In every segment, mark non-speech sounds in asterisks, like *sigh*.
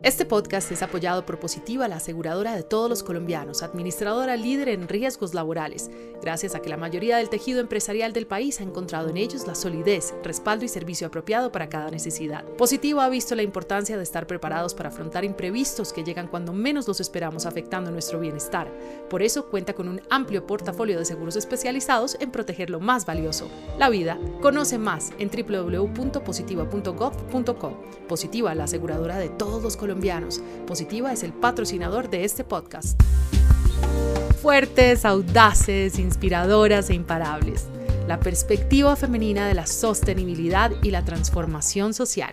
Este podcast es apoyado por Positiva, la aseguradora de todos los colombianos, administradora líder en riesgos laborales, gracias a que la mayoría del tejido empresarial del país ha encontrado en ellos la solidez, respaldo y servicio apropiado para cada necesidad. Positiva ha visto la importancia de estar preparados para afrontar imprevistos que llegan cuando menos los esperamos afectando nuestro bienestar. Por eso cuenta con un amplio portafolio de seguros especializados en proteger lo más valioso, la vida. Conoce más en www.positiva.gov.co. Positiva, la aseguradora de todos los colombianos colombianos. Positiva es el patrocinador de este podcast. Fuertes, audaces, inspiradoras e imparables. La perspectiva femenina de la sostenibilidad y la transformación social.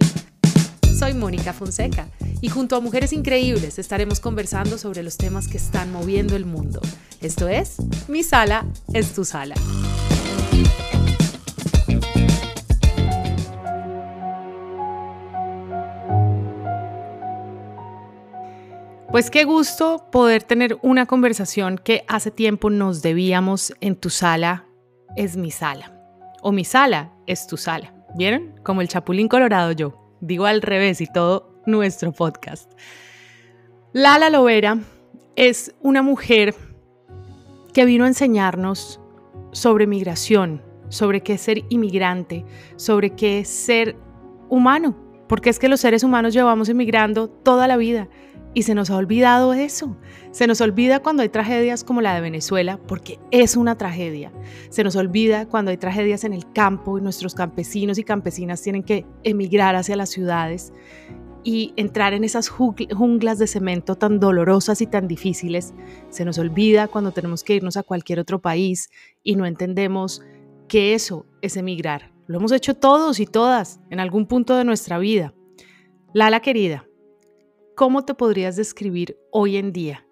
Soy Mónica Fonseca y junto a mujeres increíbles estaremos conversando sobre los temas que están moviendo el mundo. Esto es Mi Sala es tu Sala. Pues qué gusto poder tener una conversación que hace tiempo nos debíamos en tu sala es mi sala. O mi sala es tu sala. ¿Vieron? Como el chapulín colorado yo. Digo al revés y todo nuestro podcast. Lala Lovera es una mujer que vino a enseñarnos sobre migración, sobre qué es ser inmigrante, sobre qué es ser humano. Porque es que los seres humanos llevamos emigrando toda la vida y se nos ha olvidado eso. Se nos olvida cuando hay tragedias como la de Venezuela, porque es una tragedia. Se nos olvida cuando hay tragedias en el campo y nuestros campesinos y campesinas tienen que emigrar hacia las ciudades y entrar en esas junglas de cemento tan dolorosas y tan difíciles. Se nos olvida cuando tenemos que irnos a cualquier otro país y no entendemos que eso es emigrar. Lo hemos hecho todos y todas en algún punto de nuestra vida. Lala querida, ¿cómo te podrías describir hoy en día,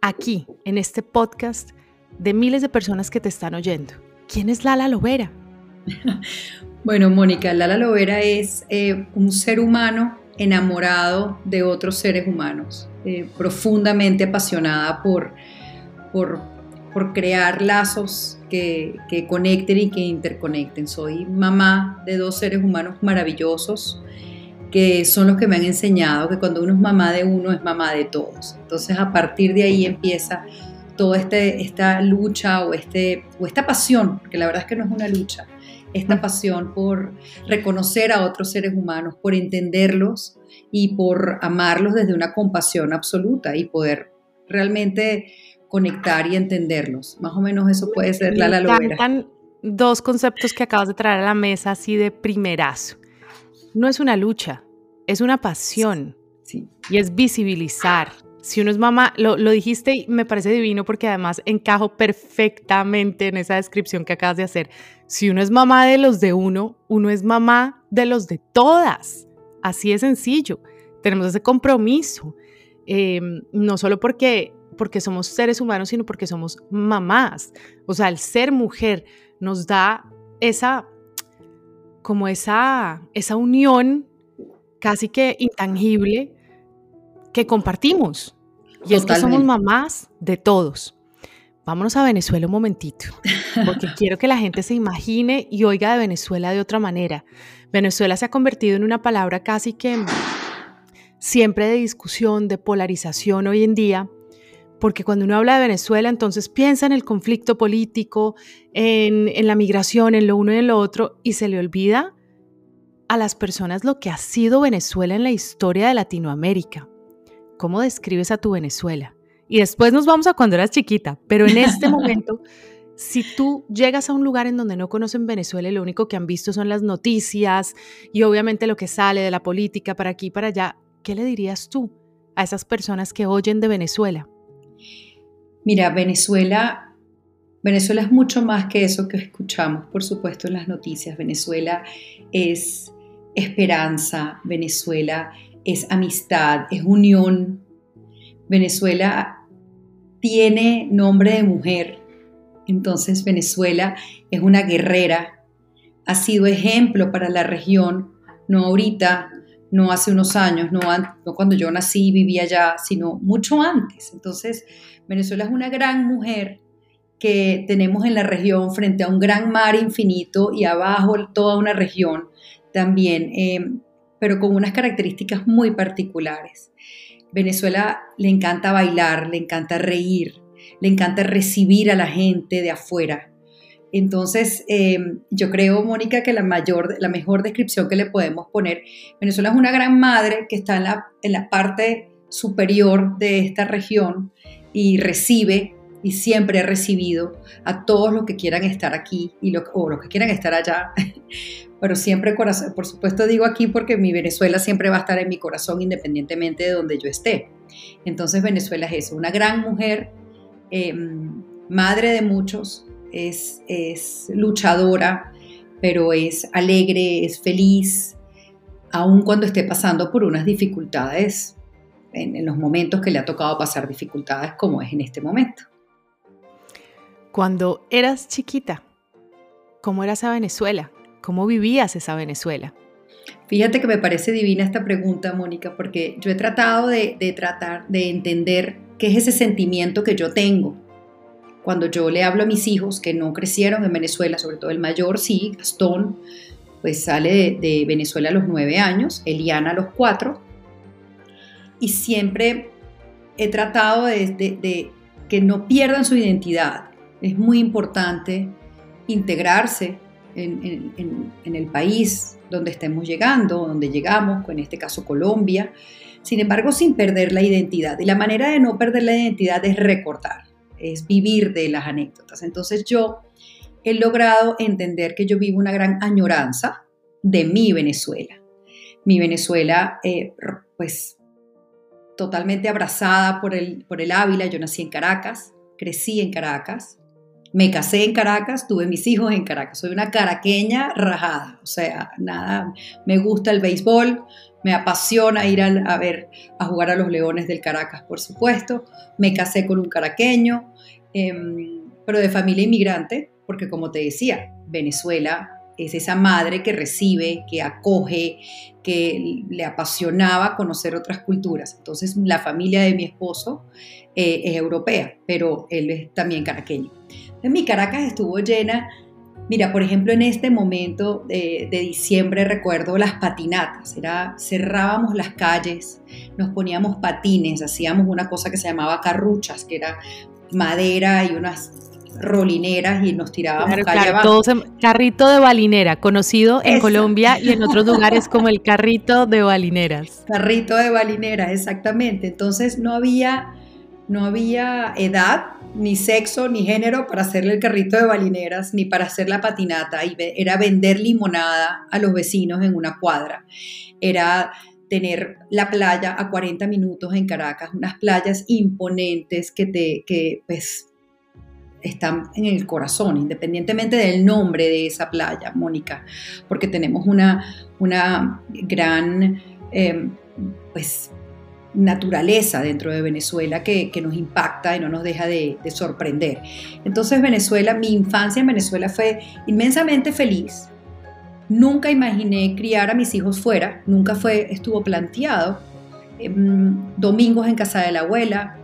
aquí, en este podcast, de miles de personas que te están oyendo? ¿Quién es Lala Lovera? *laughs* Bueno, Mónica, Lala Lovera es eh, un ser humano enamorado de otros seres humanos, eh, profundamente apasionada por, por, crear lazos que, conecten y que interconecten. Soy mamá de dos seres humanos maravillosos que son los que me han enseñado que cuando uno es mamá de uno es mamá de todos. Entonces a partir de ahí empieza toda este, esta lucha o, este, o esta pasión, que la verdad es que no es una lucha, esta pasión por reconocer a otros seres humanos, por entenderlos y por amarlos desde una compasión absoluta y poder realmente conectar y entenderlos. Más o menos eso puede ser la la dos conceptos que acabas de traer a la mesa así de primerazo no es una lucha, es una pasión. Sí. Y es visibilizar. Si uno es mamá, lo, dijiste y me parece divino porque además encajo perfectamente en esa descripción que acabas de hacer. Si uno es mamá de los de uno, uno es mamá de los de todas. Así es sencillo. Tenemos ese compromiso. Em, no solo porque, porque somos seres humanos, sino porque somos mamás. O sea, el ser mujer nos da esa como esa, esa unión casi que intangible que compartimos. Y es que somos mamás de todos. Vámonos a Venezuela un momentito, porque *laughs* quiero que la gente se imagine y oiga de Venezuela de otra manera. Venezuela se ha convertido en una palabra casi que siempre de discusión, de polarización hoy en día, porque cuando uno habla de Venezuela, entonces piensa en el conflicto político, en, la migración, en lo uno y en lo otro, y se le olvida a las personas lo que ha sido Venezuela en la historia de Latinoamérica. ¿Cómo describes a tu Venezuela? Y después nos vamos a cuando eras chiquita, pero en este *laughs* momento, si tú llegas a un lugar en donde no conocen Venezuela y lo único que han visto son las noticias y obviamente lo que sale de la política para aquí y para allá, ¿qué le dirías tú a esas personas que oyen de Venezuela? Mira, Venezuela, Venezuela es mucho más que eso que escuchamos, por supuesto, en las noticias. Venezuela es esperanza, Venezuela es amistad, es unión. Venezuela tiene nombre de mujer, entonces Venezuela es una guerrera, ha sido ejemplo para la región, no ahorita, no hace unos años, no, cuando yo nací y vivía allá, sino mucho antes. Entonces, Venezuela es una gran mujer que tenemos en la región frente a un gran mar infinito y abajo toda una región también eh, pero con unas características muy particulares. Venezuela le encanta bailar, le encanta reír, le encanta recibir a la gente de afuera. Entonces, eh, yo creo, Mónica, que la, mayor, la mejor descripción que le podemos poner, Venezuela es una gran madre que está en la, en la parte superior de esta región y recibe y siempre he recibido a todos los que quieran estar aquí y o los que quieran estar allá. *laughs* Pero siempre, corazón, por supuesto digo aquí porque mi Venezuela siempre va a estar en mi corazón independientemente de donde yo esté. Entonces Venezuela es eso, una gran mujer, em, madre de muchos, es, es luchadora, pero es alegre, es feliz, aun cuando esté pasando por unas dificultades, en, los momentos que le ha tocado pasar dificultades como es en este momento. Cuando eras chiquita, ¿cómo era esa Venezuela? ¿Cómo vivías esa Venezuela? Fíjate que me parece divina esta pregunta, Mónica, porque yo he tratado de, de, tratar de entender qué es ese sentimiento que yo tengo cuando yo le hablo a mis hijos que no crecieron en Venezuela, sobre todo el mayor, sí, Gastón, pues sale de, Venezuela a los nueve años, Eliana a los cuatro, y siempre he tratado de, que no pierdan su identidad. Es muy importante integrarse en, en, el país donde estemos llegando, donde llegamos, en este caso Colombia, sin embargo sin perder la identidad. Y la manera de no perder la identidad es recordar es vivir de las anécdotas. Entonces yo he logrado entender que yo vivo una gran añoranza de mi Venezuela. Mi Venezuela, eh, pues totalmente abrazada por el, por el Ávila, yo nací en Caracas, crecí en Caracas, me casé en Caracas, tuve mis hijos en Caracas, soy una caraqueña rajada, o sea, nada, me gusta el béisbol, me apasiona ir a, ver, a jugar a los Leones del Caracas, por supuesto. Me casé con un caraqueño, em, pero de familia inmigrante, porque como te decía, Venezuela es esa madre que recibe, que acoge, que le apasionaba conocer otras culturas. Entonces, la familia de mi esposo eh, es europea, pero él es también caraqueño. En mi Caracas estuvo llena Mira, por ejemplo, en este momento de, diciembre recuerdo las patinatas, era, cerrábamos las calles, nos poníamos patines, hacíamos una cosa que se llamaba carruchas, que era madera y unas rolineras y nos tirábamos claro, carrito de balinera, conocido en Colombia y en otros lugares como el carrito de balineras. *laughs* Carrito de balineras, exactamente. Entonces no había, no había edad ni sexo ni género para hacerle el carrito de balineras ni para hacer la patinata. Era vender limonada a los vecinos en una cuadra. Era tener la playa a 40 minutos en Caracas, unas playas imponentes que te que pues están en el corazón, independientemente del nombre de esa playa, Mónica, porque tenemos una, una gran eh, pues naturaleza dentro de Venezuela que, nos impacta y no nos deja de, sorprender. Entonces Venezuela, mi infancia en Venezuela fue inmensamente feliz. Nunca imaginé criar a mis hijos fuera, nunca fue, estuvo planteado. Em, domingos en casa de la abuela,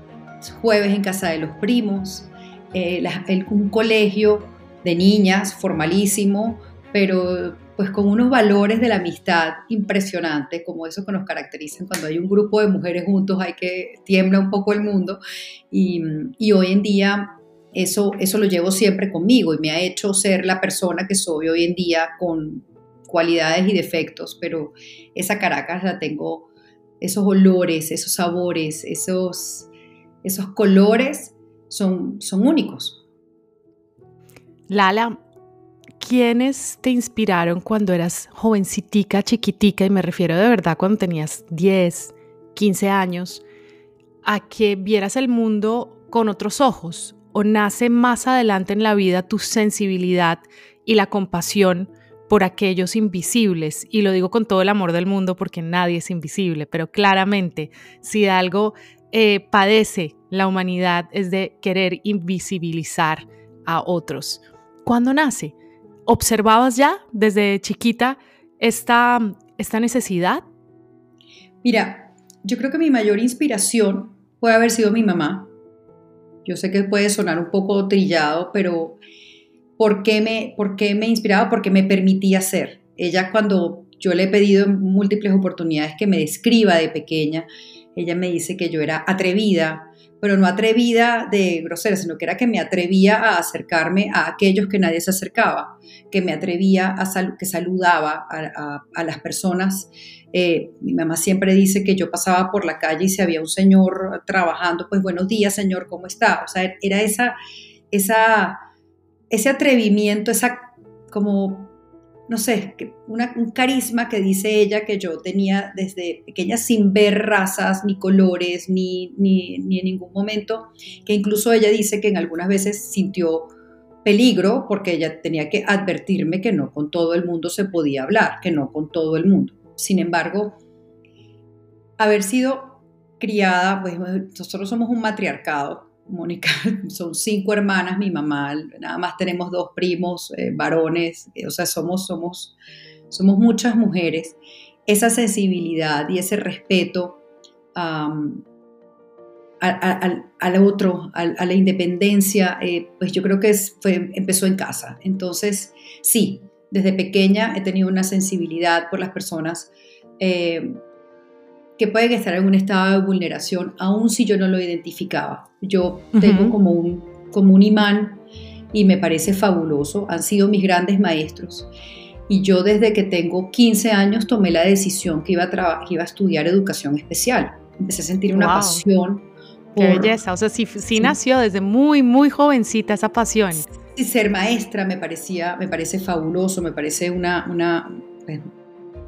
jueves en casa de los primos, eh, un colegio de niñas formalísimo, pero pues con unos valores de la amistad impresionantes, como eso que nos caracterizan cuando hay un grupo de mujeres juntos, hay que tiembla un poco el mundo. Y, hoy en día eso, eso lo llevo siempre conmigo y me ha hecho ser la persona que soy hoy en día con cualidades y defectos, pero esa Caracas la tengo, esos olores, esos sabores, esos, esos colores son, son únicos. Lala, ¿quiénes te inspiraron cuando eras jovencitica, chiquitica, y me refiero de verdad cuando tenías 10, 15 años, a que vieras el mundo con otros ojos? ¿O nace más adelante en la vida tu sensibilidad y la compasión por aquellos invisibles? Y lo digo con todo el amor del mundo porque nadie es invisible, pero claramente si algo eh, padece la humanidad es de querer invisibilizar a otros. ¿Cuándo nace? ¿Observabas ya desde chiquita esta, esta necesidad? Mira, yo creo que mi mayor inspiración puede haber sido mi mamá. Yo sé que puede sonar un poco trillado, pero ¿por qué me, por qué me inspiraba? Porque me permitía ser. Ella cuando yo le he pedido en múltiples oportunidades que me describa de pequeña. Ella me dice que yo era atrevida, pero no atrevida de grosera, sino que era que me atrevía a acercarme a aquellos que nadie se acercaba, que me atrevía a que saludaba a, las personas. Eh, mi mamá siempre dice que yo pasaba por la calle y si había un señor trabajando, pues buenos días, señor, ¿cómo está? O sea, era esa, esa, ese atrevimiento, esa como no sé, un carisma que dice ella que yo tenía desde pequeña sin ver razas, ni colores, ni, ni, en ningún momento, que incluso ella dice que en algunas veces sintió peligro porque ella tenía que advertirme que no con todo el mundo se podía hablar, que no con todo el mundo. Sin embargo, haber sido criada, pues nosotros somos un matriarcado, Mónica, *laughs* son cinco hermanas, mi mamá, nada más tenemos dos primos eh, varones, eh, o sea, somos, somos, somos muchas mujeres. Esa sensibilidad y ese respeto al, otro, a, la independencia, eh, pues yo creo que fue, empezó en casa. Entonces, sí, desde pequeña he tenido una sensibilidad por las personas que pueden estar en un estado de vulneración, aun si yo no lo identificaba. Yo tengo como un, como un imán y me parece fabuloso. Han sido mis grandes maestros. Y yo desde que tengo 15 años tomé la decisión que iba a, que iba a estudiar educación especial. Empecé a sentir una pasión. Qué belleza, o sea, sí, sí, nació desde muy, muy jovencita esa pasión. Sí, ser maestra me parecía, me parece fabuloso, me parece una, una pues,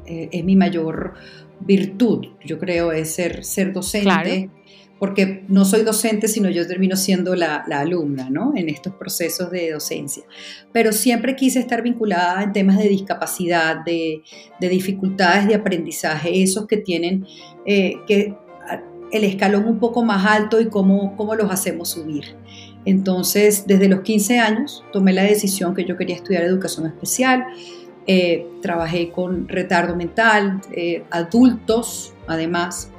eh, es mi mayor virtud, yo creo, es ser, ser docente, porque no soy docente, sino yo termino siendo la, alumna, ¿no? En estos procesos de docencia. Pero siempre quise estar vinculada en temas de discapacidad, de, dificultades de aprendizaje, esos que tienen eh, que el escalón un poco más alto y cómo, cómo los hacemos subir. Entonces, desde los 15 años tomé la decisión que yo quería estudiar educación especial. Eh, trabajé con retardo mental, eh, adultos además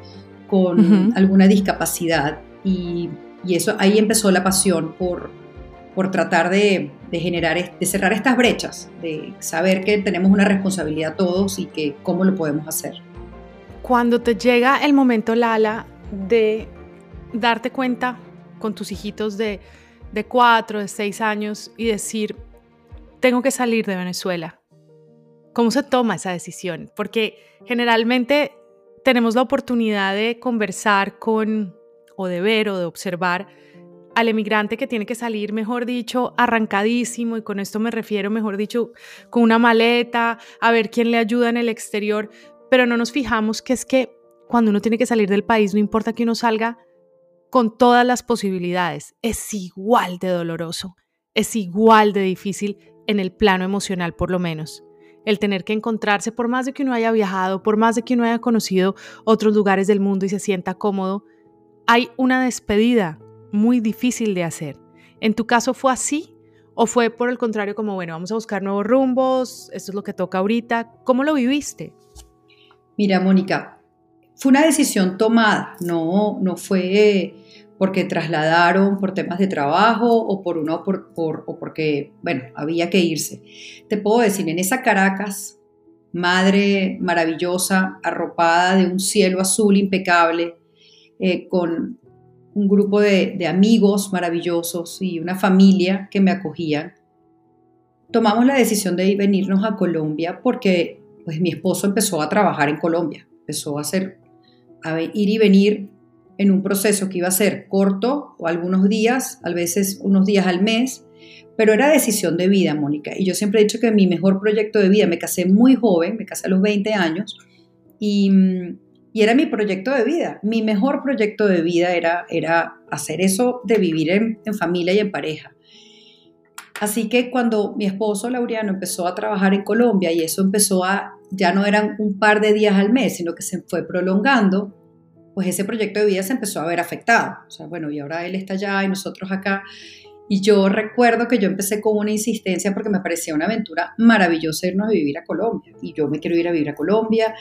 con alguna discapacidad y, eso ahí empezó la pasión por, por tratar de, generar, de cerrar estas brechas, de saber que tenemos una responsabilidad todos y que cómo lo podemos hacer. Cuando te llega el momento, Lala, de darte cuenta con tus hijitos de, de cuatro, de seis años y decir, tengo que salir de Venezuela, ¿Cómo se toma esa decisión? Porque generalmente tenemos la oportunidad de conversar con, o de ver, o de observar al emigrante que tiene que salir, mejor dicho, arrancadísimo, y con esto me refiero, mejor dicho, con una maleta, a ver quién le ayuda en el exterior, pero no nos fijamos que es que cuando uno tiene que salir del país, no importa que uno salga con todas las posibilidades, es igual de doloroso, es igual de difícil en el plano emocional por lo menos el tener que encontrarse, por más de que uno haya viajado, por más de que uno haya conocido otros lugares del mundo y se sienta cómodo, hay una despedida muy difícil de hacer. ¿En tu caso fue así? ¿O fue por el contrario como, bueno, vamos a buscar nuevos rumbos, esto es lo que toca ahorita? ¿Cómo lo viviste? Mira, Mónica, fue una decisión tomada, no, no fue porque trasladaron por temas de trabajo o por uno por, o porque, bueno, había que irse. Te puedo decir, en esa Caracas, madre maravillosa, arropada de un cielo azul impecable, eh, con un grupo de, de amigos maravillosos y una familia que me acogían, tomamos la decisión de venirnos a Colombia porque pues mi esposo empezó a trabajar en Colombia, empezó a hacer a ir y venir en un proceso que iba a ser corto o algunos días, a veces unos días al mes, pero era decisión de vida, Mónica. Y yo siempre he dicho que mi mejor proyecto de vida, me casé muy joven, me casé a los 20 años, y, era mi proyecto de vida. Mi mejor proyecto de vida era, era hacer eso de vivir en, en familia y en pareja. Así que cuando mi esposo Laureano empezó a trabajar en Colombia y eso empezó a, ya no eran un par de días al mes, sino que se fue prolongando, pues ese proyecto de vida se empezó a ver afectado. O sea, bueno, y ahora él está allá y nosotros acá. Y yo recuerdo que yo empecé con una insistencia porque me parecía una aventura maravillosa irnos a vivir a Colombia. Y yo me quiero ir a vivir a Colombia.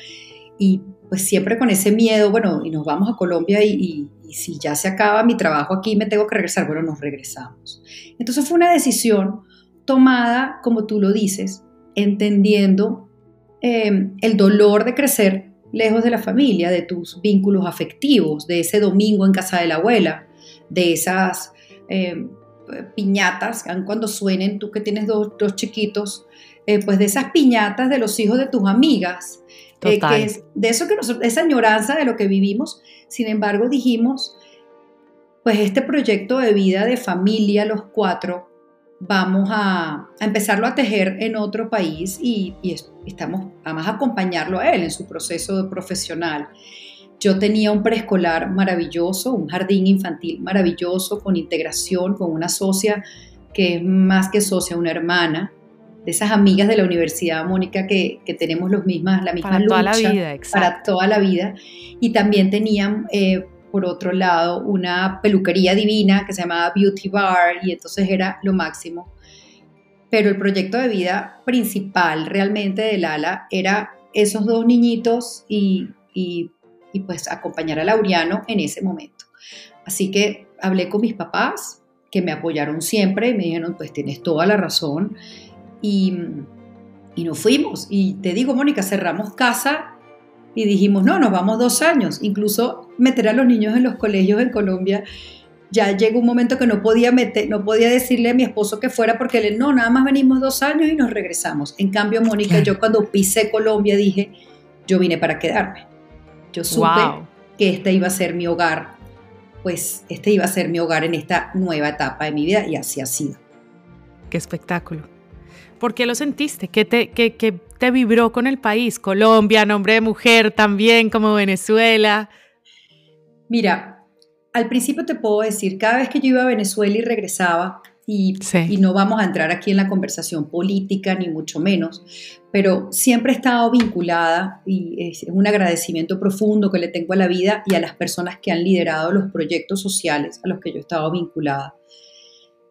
Y pues siempre con ese miedo, bueno, y nos vamos a Colombia y, si ya se acaba mi trabajo aquí, me tengo que regresar. Bueno, nos regresamos. Entonces fue una decisión tomada, como tú lo dices, entendiendo em, el dolor de crecer lejos de la familia, de tus vínculos afectivos, de ese domingo en casa de la abuela, de esas em, piñatas, cuando suenen, tú que tienes dos, chiquitos, eh, pues de esas piñatas de los hijos de tus amigas, eh, que es de eso que nosotros, esa añoranza de lo que vivimos, sin embargo dijimos, pues este proyecto de vida de familia, los cuatro, vamos a, empezarlo a tejer en otro país y, estamos, vamos a acompañarlo a él en su proceso profesional. Yo tenía un preescolar maravilloso, un jardín infantil maravilloso, con integración, con una socia que es más que socia, una hermana, de esas amigas de la universidad, Mónica, que, tenemos los mismas, la misma para lucha. Toda la vida, exacto. Para toda la vida. Y también tenían eh, por otro lado, una peluquería divina que se llamaba Beauty Bar y entonces era lo máximo. Pero el proyecto de vida principal realmente de Lala era esos dos niñitos y, y, pues acompañar a Laureano en ese momento. Así que hablé con mis papás, que me apoyaron siempre y me dijeron, pues tienes toda la razón. Y, y nos fuimos. Y te digo, Mónica, cerramos casa y dijimos, no, nos vamos dos años. Incluso meter a los niños en los colegios en Colombia, ya llegó un momento que no podía, meter, no podía decirle a mi esposo que fuera porque él, no, nada más venimos dos años y nos regresamos. En cambio, Mónica, yo cuando pisé Colombia dije, yo vine para quedarme. Yo supe que este iba a ser mi hogar, pues este iba a ser mi hogar en esta nueva etapa de mi vida y así ha sido. Qué espectáculo. ¿Por qué lo sentiste? ¿Qué te, qué, qué te vibró con el país? Colombia, nombre de mujer también, como Venezuela. Mira, al principio te puedo decir, cada vez que yo iba a Venezuela y regresaba, y, y, no vamos a entrar aquí en la conversación política, ni mucho menos, pero siempre he estado vinculada y es un agradecimiento profundo que le tengo a la vida y a las personas que han liderado los proyectos sociales a los que yo he estado vinculada.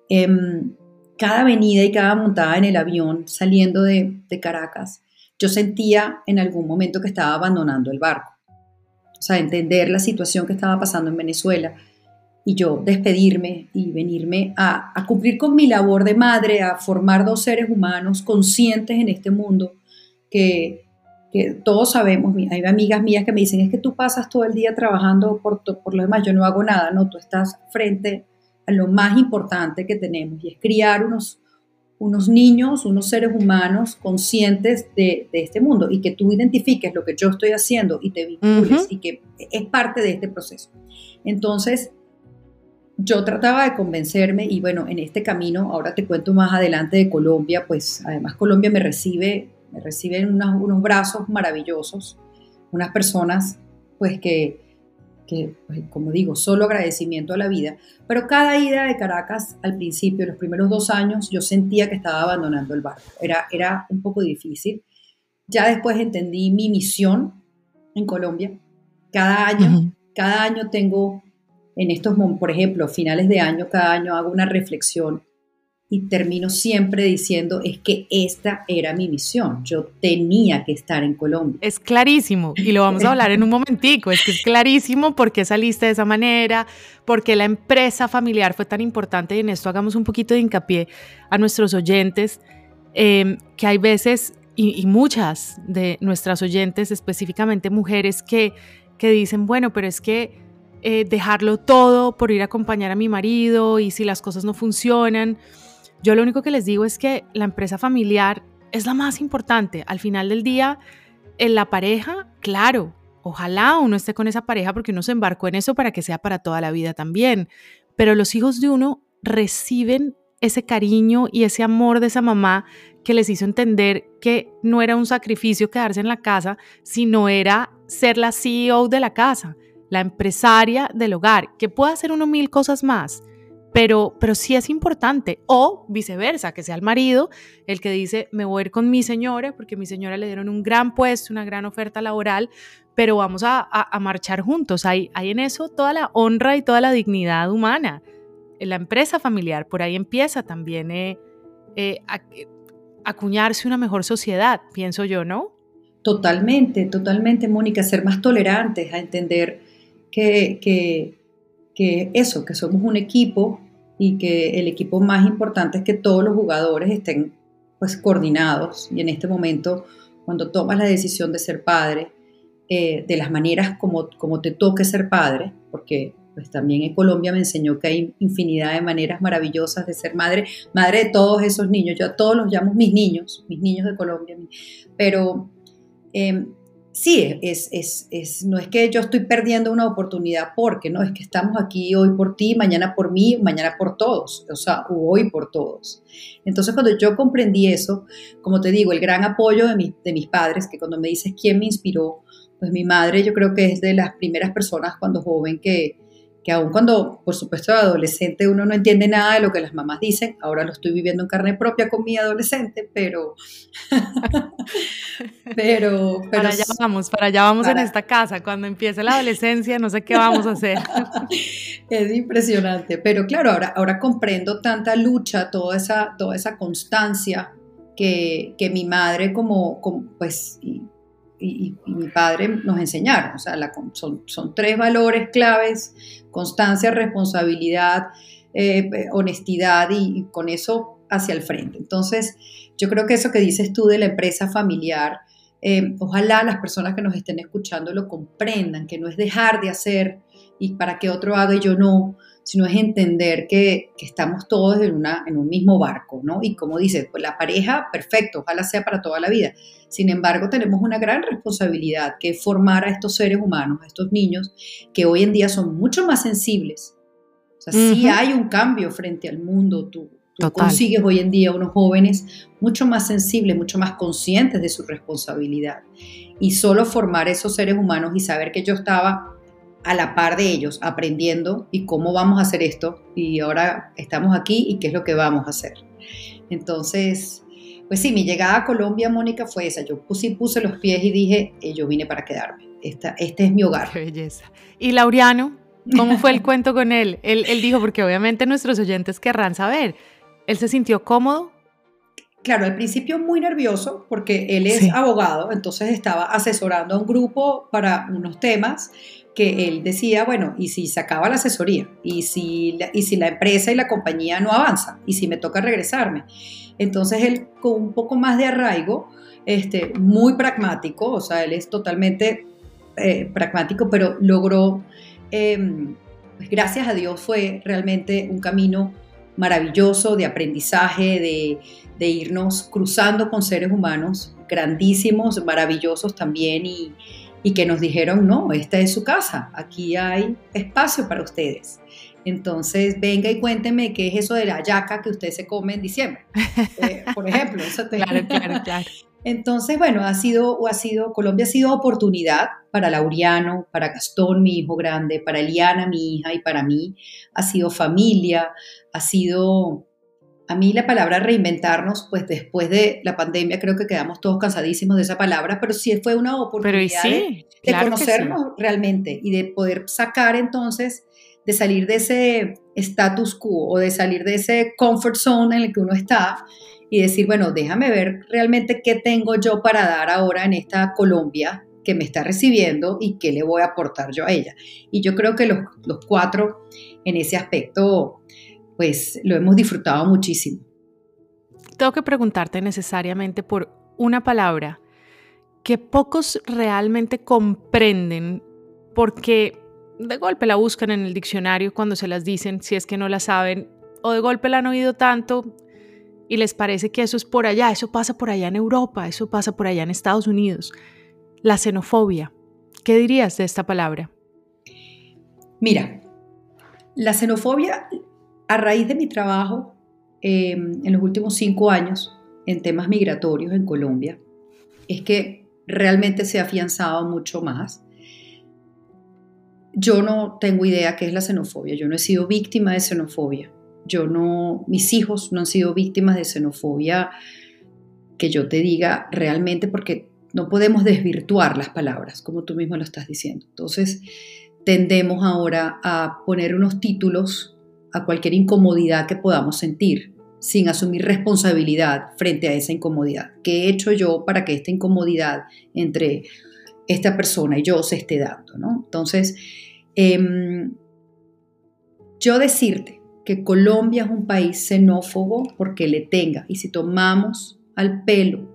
Em, cada venida y cada montada en el avión saliendo de, Caracas, yo sentía en algún momento que estaba abandonando el barco. O sea, entender la situación que estaba pasando en Venezuela y yo despedirme y venirme a, cumplir con mi labor de madre, a formar dos seres humanos conscientes en este mundo que, todos sabemos, hay amigas mías que me dicen, es que tú pasas todo el día trabajando por, por lo demás, yo no hago nada, no, tú estás frente lo más importante que tenemos y es criar unos, unos niños, unos seres humanos conscientes de, este mundo y que tú identifiques lo que yo estoy haciendo y te vincules y que es parte de este proceso. Entonces, yo trataba de convencerme y bueno, en este camino, ahora te cuento más adelante de Colombia, pues además Colombia me recibe, me reciben unos, unos brazos maravillosos, unas personas pues que que, pues, como digo, solo agradecimiento a la vida, pero cada ida de Caracas al principio, los primeros dos años, yo sentía que estaba abandonando el barco. Era, era un poco difícil. Ya después entendí mi misión en Colombia. Cada año, cada año tengo, en estos, por ejemplo, finales de año, cada año hago una reflexión y termino siempre diciendo es que esta era mi misión, yo tenía que estar en Colombia. Es clarísimo y lo vamos a hablar en un momentico, es que es clarísimo por qué saliste de esa manera, por qué la empresa familiar fue tan importante y en esto hagamos un poquito de hincapié a nuestros oyentes, em, que hay veces y, muchas de nuestras oyentes, específicamente mujeres, que, que dicen, bueno, pero es que eh, dejarlo todo por ir a acompañar a mi marido y si las cosas no funcionan, yo lo único que les digo es que la empresa familiar es la más importante. Al final del día, en la pareja, claro, ojalá uno esté con esa pareja porque uno se embarcó en eso para que sea para toda la vida también. Pero los hijos de uno reciben ese cariño y ese amor de esa mamá que les hizo entender que no era un sacrificio quedarse en la casa, sino era ser la CEO de la casa, la empresaria del hogar, que puede hacer uno mil cosas más, pero, pero sí es importante. O viceversa, que sea el marido el que dice, me voy a ir con mi señora, porque mi señora le dieron un gran puesto, una gran oferta laboral, pero vamos a, marchar juntos. Hay, hay en eso toda la honra y toda la dignidad humana. En la empresa familiar, por ahí empieza también eh, eh, a, acuñarse una mejor sociedad, pienso yo, ¿no? Totalmente, totalmente, Mónica, ser más tolerantes, a entender que que eso, que somos un equipo y que el equipo más importante es que todos los jugadores estén pues coordinados. Y en este momento cuando tomas la decisión de ser padre, eh, de las maneras como, como te toque ser padre, porque pues también en Colombia me enseñó que hay infinidad de maneras maravillosas de ser madre, madre de todos esos niños, yo a todos los llamo mis niños, mis niños de Colombia, pero eh, sí, es, es, es, no es que yo estoy perdiendo una oportunidad porque, no, es que estamos aquí hoy por ti, mañana por mí, mañana por todos, o sea, hoy por todos. Entonces, cuando yo comprendí eso, como te digo, el gran apoyo de, de mis padres, que cuando me dices quién me inspiró, pues mi madre yo creo que es de las primeras personas cuando joven que, que aun cuando, por supuesto, adolescente uno no entiende nada de lo que las mamás dicen, ahora lo estoy viviendo en carne propia con mi adolescente, pero... *laughs* pero, Para allá vamos, para allá vamos en esta casa, cuando empiece la adolescencia no sé qué vamos a hacer. *laughs* es impresionante, pero claro, ahora, ahora comprendo tanta lucha, toda esa, toda esa constancia que, que mi madre como, como pues y, mi padre nos enseñaron. O sea, son, son, tres valores claves, constancia, responsabilidad, eh, honestidad y, con eso hacia el frente. Entonces, yo creo que eso que dices tú de la empresa familiar, eh, ojalá las personas que nos estén escuchando lo comprendan, que no es dejar de hacer y para que otro haga y yo no, sino es entender que, estamos todos en, una, en un mismo barco, ¿no? Y como dices, pues la pareja, perfecto, ojalá sea para toda la vida. Sin embargo, tenemos una gran responsabilidad que es formar a estos seres humanos, a estos niños, que hoy en día son mucho más sensibles. O sea, sí hay un cambio frente al mundo. Tú, tú consigues hoy en día unos jóvenes mucho más sensibles, mucho más conscientes de su responsabilidad. Y solo formar esos seres humanos y saber que yo estaba a la par de ellos, aprendiendo y cómo vamos a hacer esto. Y ahora estamos aquí y qué es lo que vamos a hacer. Entonces, pues sí, mi llegada a Colombia, Mónica, fue esa. Yo puse, puse los pies y dije, eh, yo vine para quedarme. Esta, este es mi hogar. Qué belleza. ¿Y Laureano? ¿Cómo fue el *laughs* cuento con él? él? Él dijo, porque obviamente nuestros oyentes querrán saber, ¿él se sintió cómodo? Claro, al principio muy nervioso porque él es abogado, entonces estaba asesorando a un grupo para unos temas que él decía, bueno, ¿y si se acaba la asesoría? ¿Y si la, ¿Y si la empresa y la compañía no avanzan? ¿Y si me toca regresarme? Entonces él con un poco más de arraigo, este, muy pragmático, o sea, él es totalmente eh, pragmático, pero logró, em, pues gracias a Dios fue realmente un camino maravilloso de aprendizaje, de, de irnos cruzando con seres humanos grandísimos, maravillosos también y, y que nos dijeron, no, esta es su casa, aquí hay espacio para ustedes. Entonces, venga y cuénteme qué es eso de la yaca que usted se come en diciembre, eh, *laughs* por ejemplo. claro, *laughs* claro, claro. Entonces, bueno, ha sido, ha sido, Colombia ha sido oportunidad para Lauriano, para Gastón, mi hijo grande, para Eliana, mi hija, y para mí. Ha sido familia, ha sido a mí la palabra reinventarnos, pues después de la pandemia creo que quedamos todos cansadísimos de esa palabra, pero sí fue una oportunidad de, conocernos realmente y de poder sacar entonces, de salir de ese status quo o de salir de ese comfort zone en el que uno está y decir, bueno, déjame ver realmente qué tengo yo para dar ahora en esta Colombia que me está recibiendo y qué le voy a aportar yo a ella. Y yo creo que los, los cuatro en ese aspecto pues lo hemos disfrutado muchísimo. Tengo que preguntarte necesariamente por una palabra que pocos realmente comprenden porque de golpe la buscan en el diccionario cuando se las dicen, si es que no la saben, o de golpe la han oído tanto y les parece que eso es por allá, eso pasa por allá en Europa, eso pasa por allá en Estados Unidos. La xenofobia. ¿Qué dirías de esta palabra? Mira, la xenofobia a raíz de mi trabajo em, en los últimos cinco años en temas migratorios en Colombia, es que realmente se ha afianzado mucho más. Yo no tengo idea qué es la xenofobia, yo no he sido víctima de xenofobia, yo no, mis hijos no han sido víctimas de xenofobia que yo te diga realmente porque no podemos desvirtuar las palabras, como tú mismo lo estás diciendo. Entonces, tendemos ahora a poner unos títulos a cualquier incomodidad que podamos sentir, sin asumir responsabilidad frente a esa incomodidad. ¿Qué he hecho yo para que esta incomodidad entre esta persona y yo se esté dando? ¿no? Entonces, em, yo decirte que Colombia es un país xenófobo porque le tenga, y si tomamos al pelo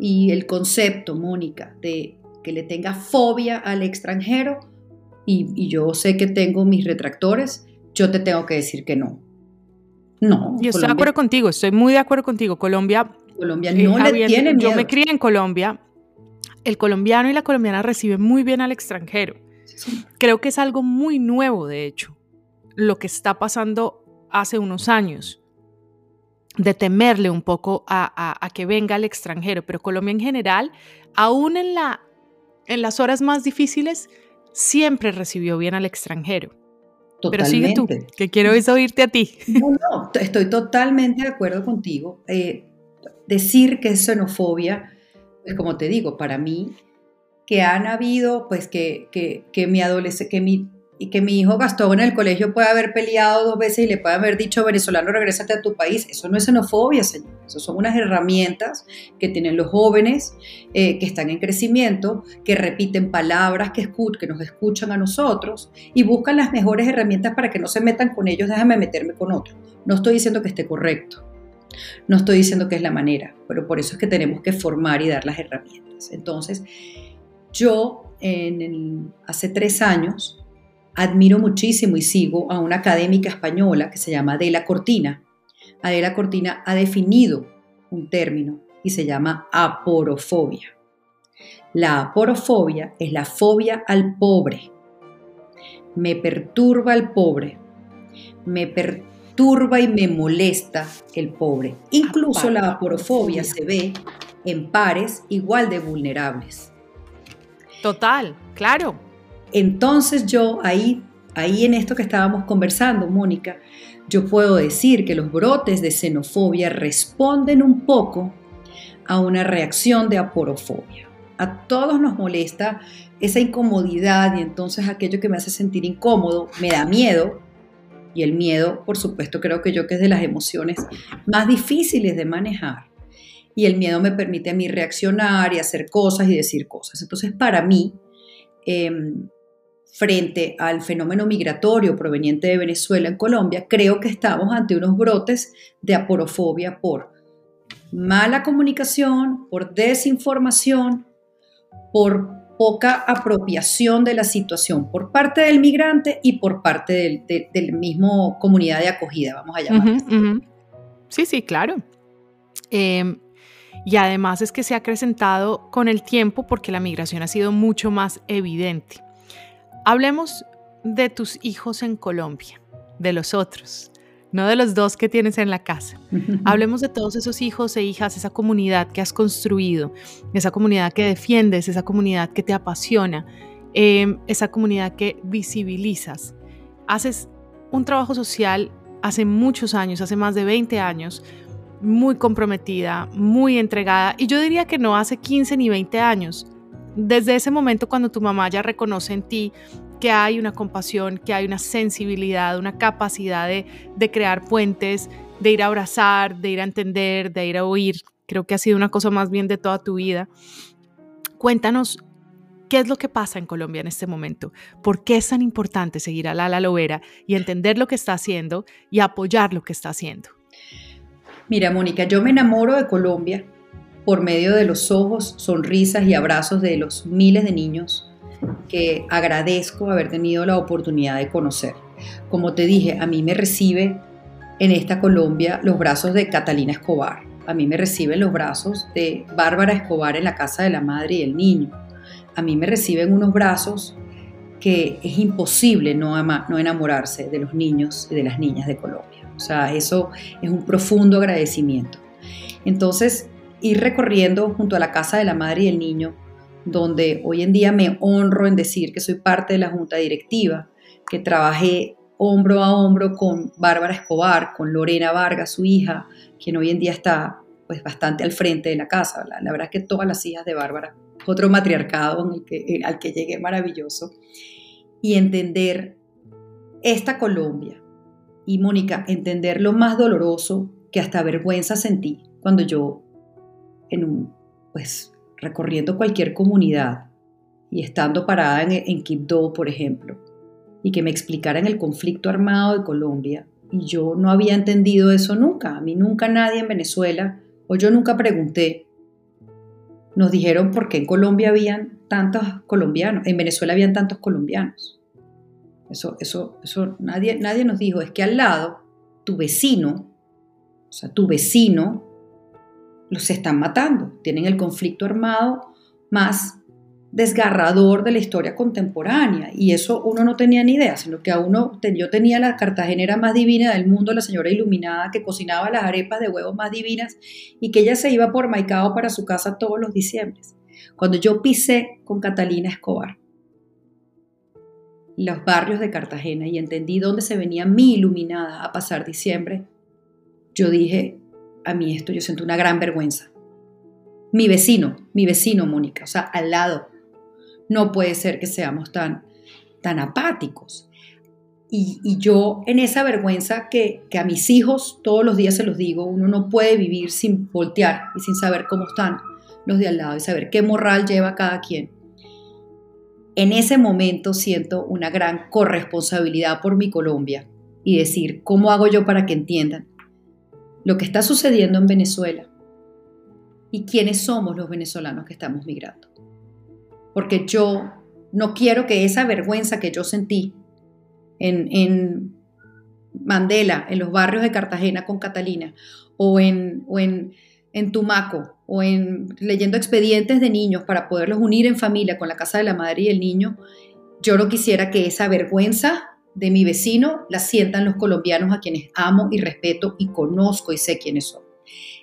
y el concepto, Mónica, de que le tenga fobia al extranjero, y, yo sé que tengo mis retractores, yo te tengo que decir que no. No. Yo estoy de acuerdo contigo, estoy muy de acuerdo contigo. Colombia. Colombia eh, no le tiene miedo. Yo me crié en Colombia. El colombiano y la colombiana reciben muy bien al extranjero. Creo que es algo muy nuevo, de hecho, lo que está pasando hace unos años, de temerle un poco a, que venga el extranjero, pero Colombia en general, aún en, la, en las horas más difíciles, siempre recibió bien al extranjero. Pero sigue tú, que quiero oírte a ti. No, no, estoy totalmente de acuerdo contigo. Eh, decir que es xenofobia, pues como te digo, para mí, que han habido, pues que, que, que mi adolescente, que mi y que mi hijo Gastón en el colegio puede haber peleado dos veces y le puede haber dicho, venezolano, regrésate a tu país. Eso no es xenofobia, señor. Eso son unas herramientas que tienen los jóvenes eh, que están en crecimiento, que repiten palabras, que, que nos escuchan a nosotros y buscan las mejores herramientas para que no se metan con ellos, déjame meterme con otros. No estoy diciendo que esté correcto. No estoy diciendo que es la manera, pero por eso es que tenemos que formar y dar las herramientas. Entonces, yo hace tres años admiro muchísimo y sigo a una académica española que se llama Adela Cortina. Adela Cortina ha definido un término y se llama aporofobia. La aporofobia es la fobia al pobre. Me perturba el pobre. Me perturba y me molesta el pobre. Incluso la aporofobia se ve en pares igual de vulnerables. Total, claro. Entonces yo ahí, ahí en esto que estábamos conversando, Mónica, yo puedo decir que los brotes de xenofobia responden un poco a una reacción de aporofobia. A todos nos molesta esa incomodidad y entonces aquello que me hace sentir incómodo me da miedo. Y el miedo, por supuesto, creo que yo que es de las emociones más difíciles de manejar. Y el miedo me permite a mí reaccionar y hacer cosas y decir cosas. Entonces, para mí, em, frente al fenómeno migratorio proveniente de Venezuela en Colombia, creo que estamos ante unos brotes de aporofobia por mala comunicación, por desinformación, por poca apropiación de la situación por parte del migrante y por parte del, mismo comunidad de acogida, vamos a llamar. Sí, sí, claro. Em, y además es que se ha acrecentado con el tiempo porque la migración ha sido mucho más evidente. Hablemos de tus hijos en Colombia, de los otros, no de los dos que tienes en la casa. *laughs* Hablemos de todos esos hijos e hijas, esa comunidad que has construido, esa comunidad que defiendes, esa comunidad que te apasiona, em, esa comunidad que visibilizas. Haces un trabajo social hace muchos años, hace más de 20 años, muy comprometida, muy entregada, y yo diría que no hace 15 ni 20 años, desde ese momento cuando tu mamá ya reconoce en ti que hay una compasión, que hay una sensibilidad, una capacidad de, crear puentes, de ir a abrazar, de ir a entender, de ir a oír, creo que ha sido una cosa más bien de toda tu vida. Cuéntanos qué es lo que pasa en Colombia en este momento, por qué es tan importante seguir a Lala Lovera y entender lo que está haciendo y apoyar lo que está haciendo. Mira, Mónica, yo me enamoro de Colombia por medio de los ojos, sonrisas y abrazos de los miles de niños que agradezco haber tenido la oportunidad de conocer. Como te dije, a mí me recibe en esta Colombia los brazos de Catalina Escobar, a mí me reciben los brazos de Bárbara Escobar en la casa de la madre y el niño, a mí me reciben unos brazos que es imposible no, no enamorarse de los niños y de las niñas de Colombia. O sea, eso es un profundo agradecimiento. Entonces, ir recorriendo junto a la casa de la madre y el niño, donde hoy en día me honro en decir que soy parte de la junta directiva, que trabajé hombro a hombro con Bárbara Escobar, con Lorena Vargas, su hija, quien hoy en día está pues bastante al frente de la casa. La, verdad es que todas las hijas de Bárbara, otro matriarcado eh, al que llegué maravilloso, y entender esta Colombia. Y Mónica, entender lo más doloroso que hasta vergüenza sentí cuando yo en un, pues, recorriendo cualquier comunidad y estando parada en, en Quibdó, por ejemplo, y que me explicaran el conflicto armado de Colombia, y yo no había entendido eso nunca. A mí nunca nadie en Venezuela, o yo nunca pregunté, nos dijeron por qué en Colombia habían tantos colombianos, en Venezuela habían tantos colombianos. Eso, eso, eso nadie, nadie nos dijo, es que al lado, tu vecino, o sea, tu vecino, los están matando, tienen el conflicto armado más desgarrador de la historia contemporánea y eso uno no tenía ni idea, sino que a uno, yo tenía la cartagenera más divina del mundo, la señora iluminada que cocinaba las arepas de huevos más divinas y que ella se iba por Maicao para su casa todos los diciembres. Cuando yo pisé con Catalina Escobar los barrios de Cartagena y entendí dónde se venía mi iluminada a pasar diciembre, yo dije, a mí esto yo siento una gran vergüenza. Mi vecino, mi vecino Mónica, o sea, al lado, no puede ser que seamos tan, tan apáticos. Y, yo en esa vergüenza que, que, a mis hijos todos los días se los digo, uno no puede vivir sin voltear y sin saber cómo están los de al lado y saber qué moral lleva cada quien. En ese momento siento una gran corresponsabilidad por mi Colombia y decir, ¿cómo hago yo para que entiendan lo que está sucediendo en Venezuela y quiénes somos los venezolanos que estamos migrando? porque yo no quiero que esa vergüenza que yo sentí en, Mandela, en los barrios de Cartagena con Catalina, o en, en, Tumaco, o en leyendo expedientes de niños para poderlos unir en familia con la casa de la madre y el niño, yo no quisiera que esa vergüenza de mi vecino la sientan los colombianos a quienes amo y respeto y conozco y sé quiénes son.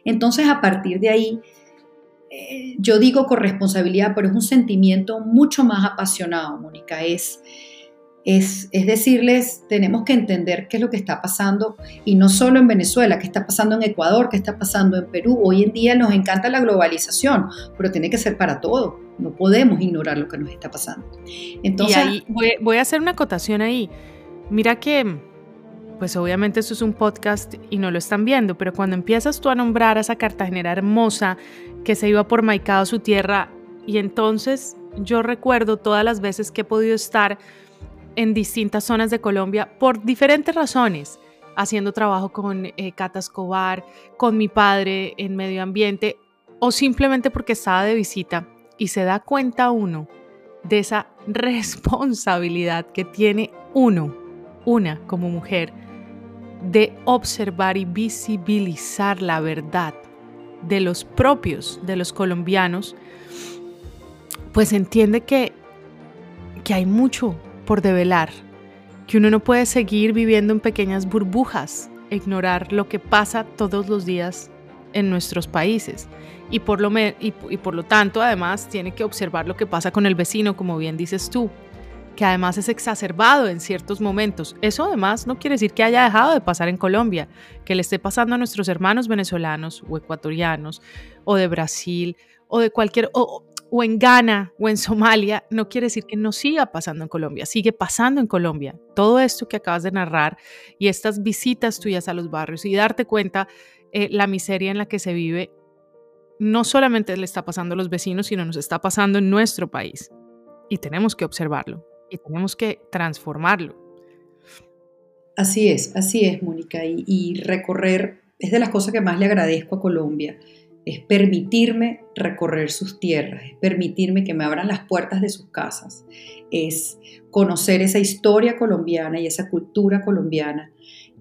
Entonces, a partir de ahí, eh, yo digo con responsabilidad, pero es un sentimiento mucho más apasionado, Mónica. Es, es, es, decirles, tenemos que entender qué es lo que está pasando, y no solo en Venezuela, qué está pasando en Ecuador, qué está pasando en Perú. Hoy en día nos encanta la globalización, pero tiene que ser para todo. No podemos ignorar lo que nos está pasando. Entonces, y ahí voy, voy a hacer una acotación ahí. Mira que pues obviamente esto es un podcast y no lo están viendo, pero cuando empiezas tú a nombrar a esa cartagenera hermosa que se iba por Maicao a su tierra, y entonces yo recuerdo todas las veces que he podido estar en distintas zonas de Colombia por diferentes razones, haciendo trabajo con eh, Cata Escobar, con mi padre en medio ambiente, o simplemente porque estaba de visita y se da cuenta uno de esa *laughs* responsabilidad que tiene uno, una como mujer, de observar y visibilizar la verdad de los propios, de los colombianos, pues entiende que, que hay mucho por develar, que uno no puede seguir viviendo en pequeñas burbujas, ignorar lo que pasa todos los días en nuestros países. Y por, lo y por lo tanto, además, tiene que observar lo que pasa con el vecino, como bien dices tú, que además es exacerbado en ciertos momentos. Eso además no quiere decir que haya dejado de pasar en Colombia, que le esté pasando a nuestros hermanos venezolanos o ecuatorianos o de Brasil o de cualquier, o, en Ghana o en Somalia, no quiere decir que no siga pasando en Colombia, sigue pasando en Colombia. Todo esto que acabas de narrar y estas visitas tuyas a los barrios y darte cuenta eh, la miseria en la que se vive, no solamente le está pasando a los vecinos, sino nos está pasando en nuestro país. Y tenemos que observarlo y tenemos que transformarlo. Así es, así es, Mónica. Y, recorrer es de las cosas que más le agradezco a Colombia. Es permitirme recorrer sus tierras, es permitirme que me abran las puertas de sus casas, es conocer esa historia colombiana y esa cultura colombiana,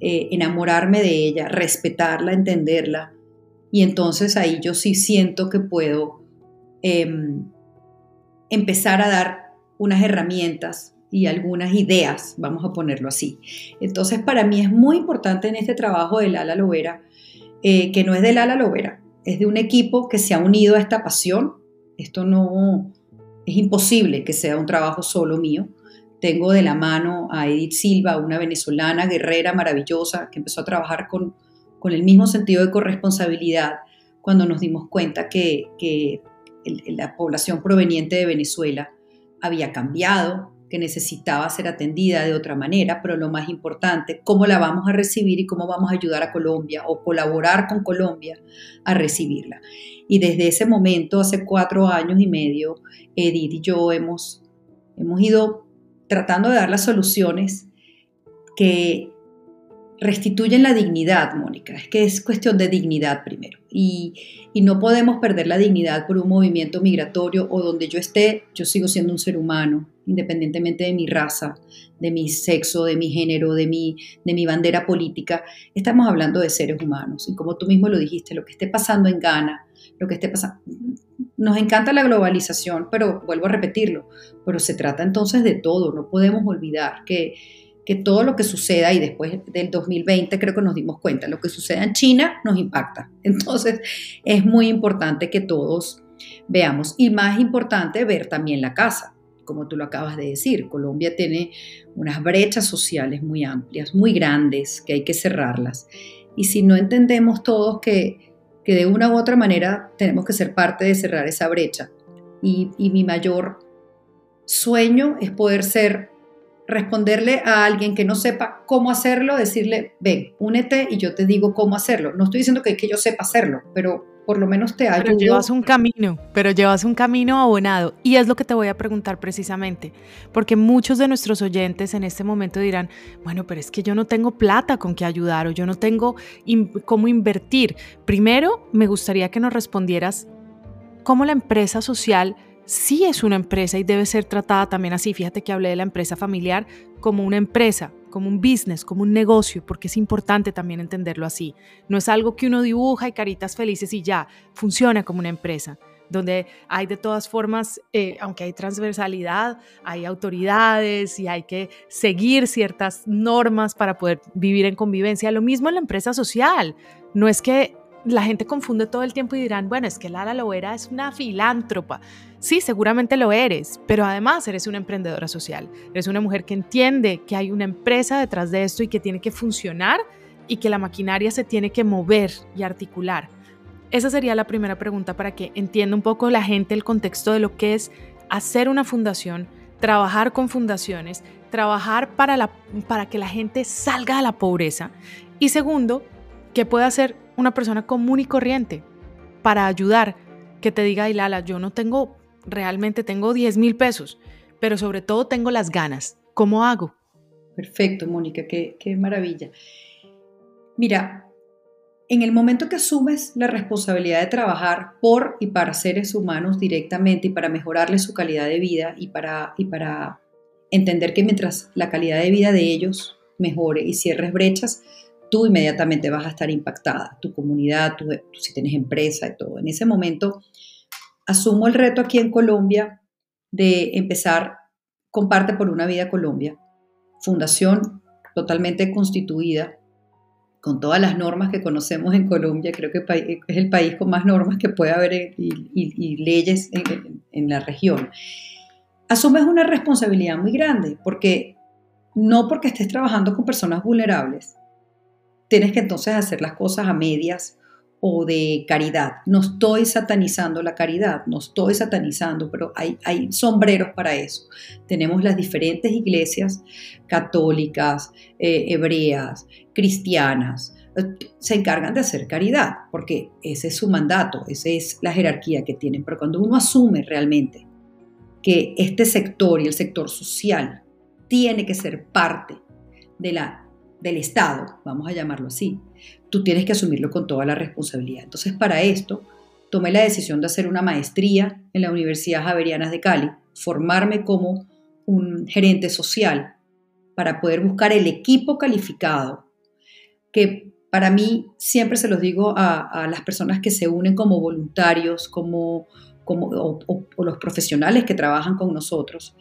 eh, enamorarme de ella, respetarla, entenderla. Y entonces ahí yo sí siento que puedo em, empezar a dar unas herramientas y algunas ideas, vamos a ponerlo así. Entonces, para mí es muy importante en este trabajo del Ala Lovera, eh, que no es del Ala Lovera, es de un equipo que se ha unido a esta pasión. Esto no es imposible que sea un trabajo solo mío. Tengo de la mano a Edith Silva, una venezolana guerrera maravillosa que empezó a trabajar con, con el mismo sentido de corresponsabilidad cuando nos dimos cuenta que, que la población proveniente de Venezuela había cambiado, que necesitaba ser atendida de otra manera, pero lo más importante, cómo la vamos a recibir y cómo vamos a ayudar a Colombia o colaborar con Colombia a recibirla. Y desde ese momento, hace cuatro años y medio, Edith y yo hemos, hemos ido tratando de dar las soluciones que restituyen la dignidad, Mónica. Es que es cuestión de dignidad primero. Y, no podemos perder la dignidad por un movimiento migratorio o donde yo esté, yo sigo siendo un ser humano, independientemente de mi raza, de mi sexo, de mi género, de mi, de mi bandera política. Estamos hablando de seres humanos. Y como tú mismo lo dijiste, lo que esté pasando en Ghana, lo que esté pasando... Nos encanta la globalización, pero vuelvo a repetirlo, pero se trata entonces de todo. No podemos olvidar que que todo lo que suceda, y después del 2020 creo que nos dimos cuenta, lo que suceda en China nos impacta. Entonces es muy importante que todos veamos, y más importante ver también la casa, como tú lo acabas de decir, Colombia tiene unas brechas sociales muy amplias, muy grandes, que hay que cerrarlas. Y si no entendemos todos que, que de una u otra manera tenemos que ser parte de cerrar esa brecha, y, y mi mayor sueño es poder ser responderle a alguien que no sepa cómo hacerlo, decirle, ven, únete y yo te digo cómo hacerlo. No estoy diciendo que, que yo sepa hacerlo, pero por lo menos te ayudo. Pero llevas un camino, pero llevas un camino abonado. Y es lo que te voy a preguntar precisamente, porque muchos de nuestros oyentes en este momento dirán, bueno, pero es que yo no tengo plata con que ayudar o yo no tengo cómo invertir. Primero, me gustaría que nos respondieras cómo la empresa social sí es una empresa y debe ser tratada también así. Fíjate que hablé de la empresa familiar como una empresa, como un business, como un negocio, porque es importante también entenderlo así. No es algo que uno dibuja y caritas felices y ya, funciona como una empresa donde hay de todas formas, eh, aunque hay transversalidad, hay autoridades y hay que seguir ciertas normas para poder vivir en convivencia. Lo mismo en la empresa social. No es que la gente confunde todo el tiempo y dirán, bueno, es que Lala Loera es una filántropa. Sí, seguramente lo eres, pero además eres una emprendedora social. Eres una mujer que entiende que hay una empresa detrás de esto y que tiene que funcionar y que la maquinaria se tiene que mover y articular. Esa sería la primera pregunta para que entienda un poco la gente el contexto de lo que es hacer una fundación, trabajar con fundaciones, trabajar para, la, para que la gente salga de la pobreza. Y segundo, ¿qué puede hacer una persona común y corriente para ayudar? Que te diga, Lala, yo no tengo realmente tengo 10 mil pesos, pero sobre todo tengo las ganas. ¿Cómo hago? Perfecto, Mónica, qué, maravilla. Mira, en el momento que asumes la responsabilidad de trabajar por y para seres humanos directamente y para mejorarles su calidad de vida y para entender que mientras la calidad de vida de ellos mejore y cierres brechas, tú inmediatamente vas a estar impactada, tu comunidad, si tienes empresa y todo. En ese momento asumo el reto aquí en Colombia de empezar Comparte por una Vida Colombia, fundación totalmente constituida, con todas las normas que conocemos en Colombia, creo que es el país con más normas que puede haber y, leyes en, en la región. Asumes una responsabilidad muy grande, porque no porque estés trabajando con personas vulnerables, tienes que entonces hacer las cosas a medias o de caridad. No estoy satanizando la caridad, no estoy satanizando, pero hay, sombreros para eso. Tenemos las diferentes iglesias católicas, eh, hebreas, cristianas, eh, se encargan de hacer caridad, porque ese es su mandato, esa es la jerarquía que tienen. Pero cuando uno asume realmente que este sector y el sector social tiene que ser parte de la del Estado, vamos a llamarlo así, tú tienes que asumirlo con toda la responsabilidad. Entonces, para esto, tomé la decisión de hacer una maestría en la Universidad Javerianas de Cali, formarme como un gerente social para poder buscar el equipo calificado, que para mí siempre se los digo a, las personas que se unen como voluntarios, como, como o los profesionales que trabajan con nosotros,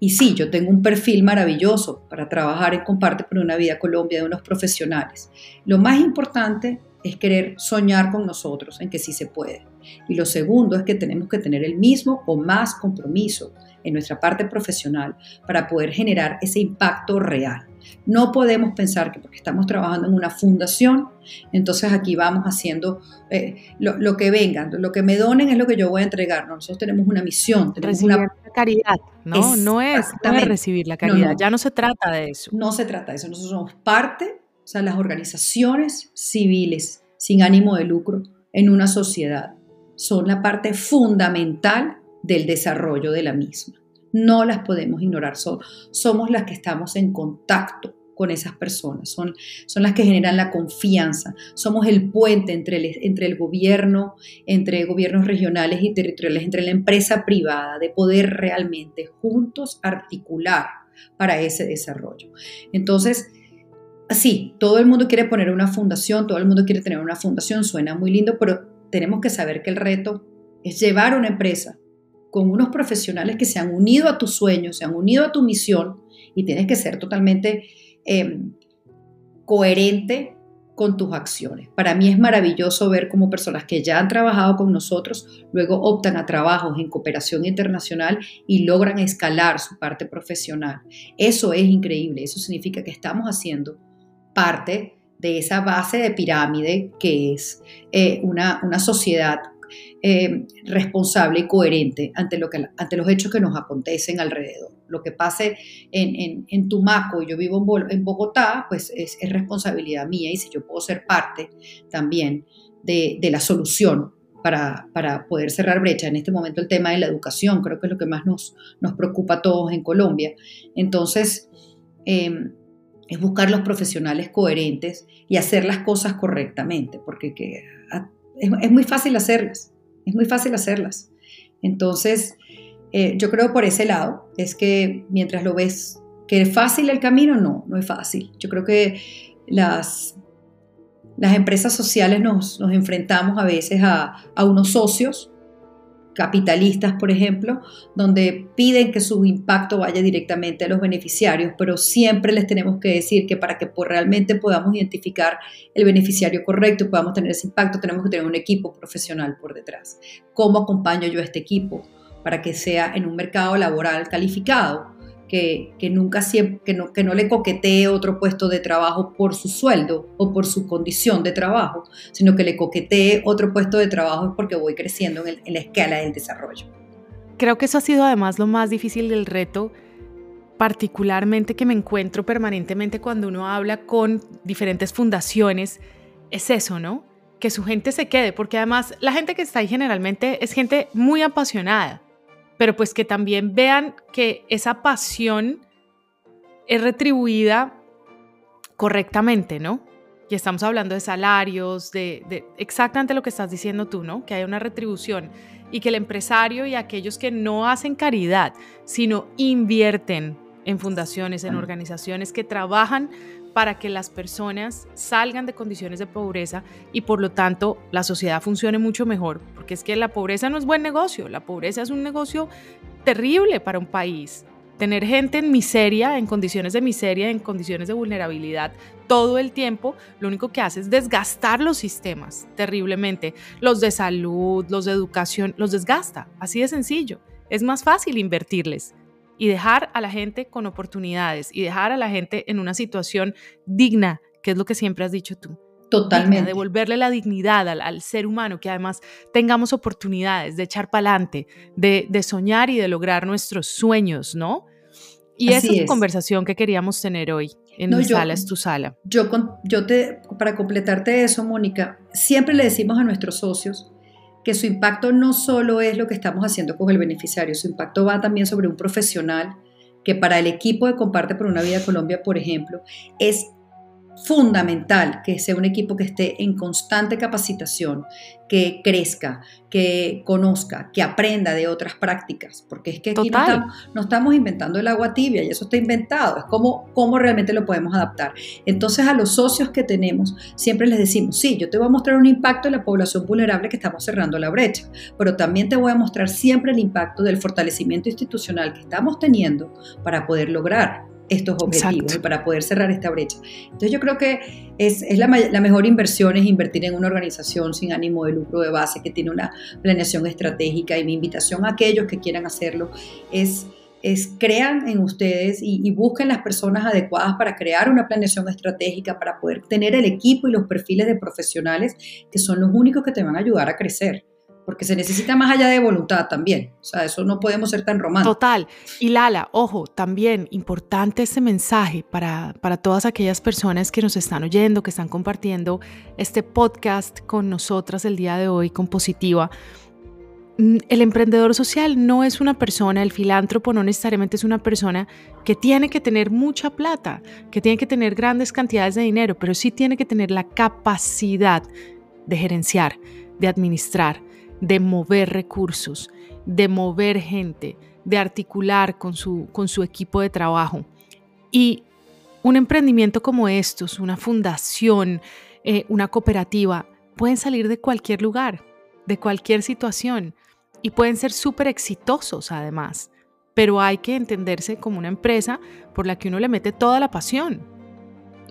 y sí, yo tengo un perfil maravilloso para trabajar en Comparte por una Vida Colombia de unos profesionales. Lo más importante es querer soñar con nosotros en que sí se puede. Y lo segundo es que tenemos que tener el mismo o más compromiso en nuestra parte profesional para poder generar ese impacto real. No podemos pensar que porque estamos trabajando en una fundación, entonces aquí vamos haciendo eh, lo, que vengan, lo que me donen es lo que yo voy a entregar. nosotros tenemos una misión, tenemos recibir una la caridad, ¿no? No es, recibir la caridad, ya no se trata de eso. No se trata de eso, nosotros somos parte, o sea, las organizaciones civiles sin ánimo de lucro en una sociedad son la parte fundamental del desarrollo de la misma no las podemos ignorar. somos las que estamos en contacto con esas personas, son, son las que generan la confianza, somos el puente entre el, entre el gobierno, entre gobiernos regionales y territoriales, entre la empresa privada, de poder realmente juntos articular para ese desarrollo. Entonces, sí, todo el mundo quiere poner una fundación, todo el mundo quiere tener una fundación, suena muy lindo, pero tenemos que saber que el reto es llevar una empresa con unos profesionales que se han unido a tus sueños, se han unido a tu misión y tienes que ser totalmente Em, coherente con tus acciones. Para mí es maravilloso ver cómo personas que ya han trabajado con nosotros luego optan a trabajos en cooperación internacional y logran escalar su parte profesional. Eso es increíble, eso significa que estamos haciendo parte de esa base de pirámide que es eh, una, una sociedad eh, responsable y coherente ante, lo que, ante los hechos que nos acontecen alrededor. Lo que pase en, en, Tumaco y yo vivo en, Bogotá, pues es, responsabilidad mía y si yo puedo ser parte también de, la solución para, poder cerrar brecha. En este momento el tema de la educación creo que es lo que más nos, nos preocupa a todos en Colombia. Entonces, em, es buscar los profesionales coherentes y hacer las cosas correctamente, porque es, muy fácil hacerlas. Es muy fácil hacerlas. Entonces, eh, yo creo por ese lado, es que mientras lo ves, que es fácil el camino, no, no es fácil. Yo creo que las, las empresas sociales nos, nos enfrentamos a veces a, a unos socios capitalistas, por ejemplo, donde piden que su impacto vaya directamente a los beneficiarios, pero siempre les tenemos que decir que para que realmente podamos identificar el beneficiario correcto y podamos tener ese impacto, tenemos que tener un equipo profesional por detrás. ¿Cómo acompaño yo a este equipo para que sea en un mercado laboral calificado? Que, nunca que no, que no le coquetee otro puesto de trabajo por su sueldo o por su condición de trabajo, sino que le coquetee otro puesto de trabajo porque voy creciendo en, en la escala del desarrollo. Creo que eso ha sido además lo más difícil del reto, particularmente que me encuentro permanentemente cuando uno habla con diferentes fundaciones, es eso, ¿no? Que su gente se quede, porque además la gente que está ahí generalmente es gente muy apasionada pero pues que también vean que esa pasión es retribuida correctamente, ¿no? Y estamos hablando de salarios, de, exactamente lo que estás diciendo tú, ¿no? Que hay una retribución y que el empresario y aquellos que no hacen caridad, sino invierten en fundaciones, en organizaciones que trabajan para que las personas salgan de condiciones de pobreza y por lo tanto la sociedad funcione mucho mejor, porque es que la pobreza no es buen negocio, la pobreza es un negocio terrible para un país. Tener gente en miseria, en condiciones de miseria, en condiciones de vulnerabilidad todo el tiempo, lo único que hace es desgastar los sistemas terriblemente. Los de salud, los de educación, los desgasta, así de sencillo. Es más fácil invertirles y dejar a la gente con oportunidades y dejar a la gente en una situación digna, que es lo que siempre has dicho tú. Totalmente. devolverle la dignidad al, ser humano, que además tengamos oportunidades de echar para adelante, de, de, soñar y de lograr nuestros sueños, ¿no? Y esa es la conversación que queríamos tener hoy en mi sala, es tu sala. Yo, yo te, para completarte eso, Mónica, siempre le decimos a nuestros socios que su impacto no solo es lo que estamos haciendo con el beneficiario, su impacto va también sobre un profesional que para el equipo de Comparte por una Vida Colombia, por ejemplo, es fundamental que sea un equipo que esté en constante capacitación, que crezca, que conozca, que aprenda de otras prácticas, porque es que aquí no estamos, inventando el agua tibia y eso está inventado, es como cómo realmente lo podemos adaptar. Entonces a los socios que tenemos siempre les decimos, sí, yo te voy a mostrar un impacto en la población vulnerable que estamos cerrando la brecha, pero también te voy a mostrar siempre el impacto del fortalecimiento institucional que estamos teniendo para poder lograr estos objetivos para poder cerrar esta brecha. Entonces yo creo que es, la, mejor inversión es invertir en una organización sin ánimo de lucro de base que tiene una planeación estratégica. Y mi invitación a aquellos que quieran hacerlo es es crean en ustedes y, y, busquen las personas adecuadas para crear una planeación estratégica, para poder tener el equipo y los perfiles de profesionales que son los únicos que te van a ayudar a crecer porque se necesita más allá de voluntad también. O sea, eso no podemos ser tan románticos. Total. Y Lala, ojo, también importante este mensaje para, para todas aquellas personas que nos están oyendo, que están compartiendo este podcast con nosotras el día de hoy, con Positiva. mm, el emprendedor social no es una persona, el filántropo no necesariamente es una persona que tiene que tener mucha plata, que tiene que tener grandes cantidades de dinero, pero sí tiene que tener la capacidad de gerenciar, de administrar, de mover recursos, de mover gente, de articular con su, con su equipo de trabajo. Y un emprendimiento como estos, una fundación, eh, una cooperativa, pueden salir de cualquier lugar, de cualquier situación y pueden ser súper exitosos además. Pero hay que entenderse como una empresa por la que uno le mete toda la pasión.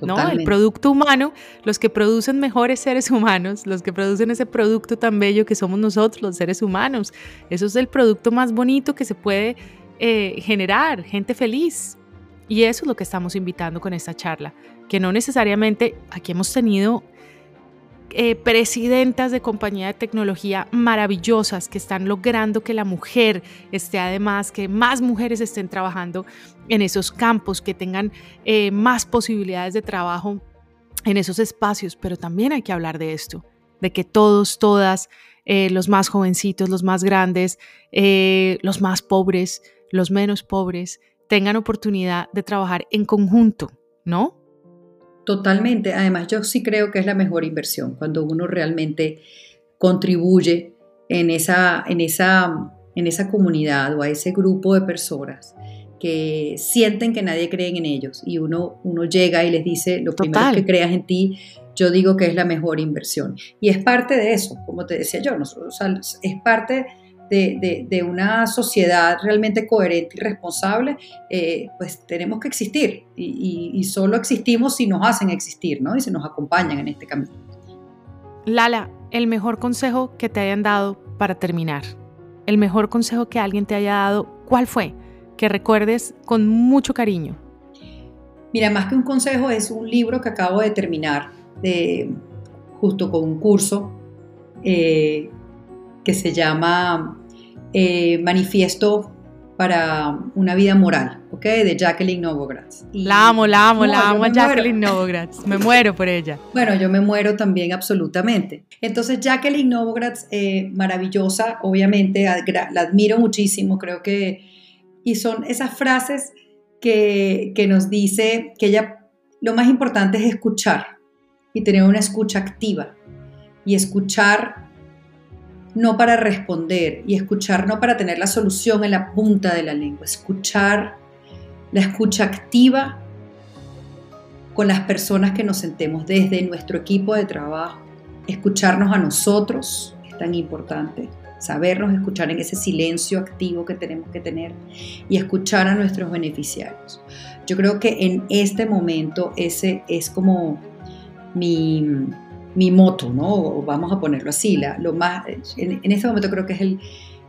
¿No? El producto humano, los que producen mejores seres humanos, los que producen ese producto tan bello que somos nosotros, los seres humanos. Eso es el producto más bonito que se puede eh, generar, gente feliz. Y eso es lo que estamos invitando con esta charla, que no necesariamente aquí hemos tenido eh, presidentas de compañía de tecnología maravillosas que están logrando que la mujer esté además, que más mujeres estén trabajando en esos campos, que tengan eh, más posibilidades de trabajo en esos espacios, pero también hay que hablar de esto, de que todos, todas, eh, los más jovencitos, los más grandes, los más pobres, los menos pobres, tengan oportunidad de trabajar en conjunto, ¿no? Totalmente. Además, yo sí creo que es la mejor inversión cuando uno realmente contribuye en esa, en esa, en esa comunidad o a ese grupo de personas que sienten que nadie cree en ellos y uno, uno llega y les dice, lo primero que creas en ti, yo digo que es la mejor inversión. Y es parte de eso, como te decía yo, nosotros, es parte de, una sociedad realmente coherente y responsable, eh, pues tenemos que existir y, solo existimos si nos hacen existir, ¿no? Y si nos acompañan en este camino. Lala, el mejor consejo que te hayan dado para terminar, el mejor consejo que alguien te haya dado, ¿cuál fue? Que recuerdes con mucho cariño. Mira, más que un consejo, es un libro que acabo de terminar, de, justo con un curso eh, que se llama eh, Manifiesto para una vida moral, ¿ok? De Jacqueline Novogratz. la amo, la amo, la amo a Jacqueline Novogratz. Me muero por ella. *laughs* Bueno, yo me muero también absolutamente. Entonces, Jacqueline Novogratz, eh, maravillosa, obviamente, la admiro muchísimo, creo que... Y son esas frases que, que nos dice que ella, lo más importante es escuchar y tener una escucha activa y escuchar no para responder y escuchar no para tener la solución en la punta de la lengua, escuchar la escucha activa con las personas que nos sentemos desde nuestro equipo de trabajo, escucharnos a nosotros, es tan importante, sabernos escuchar en ese silencio activo que tenemos que tener y escuchar a nuestros beneficiarios. Yo creo que en este momento ese es como mi, mi moto, ¿no? vamos a ponerlo así, la, lo más, en, este momento creo que es el,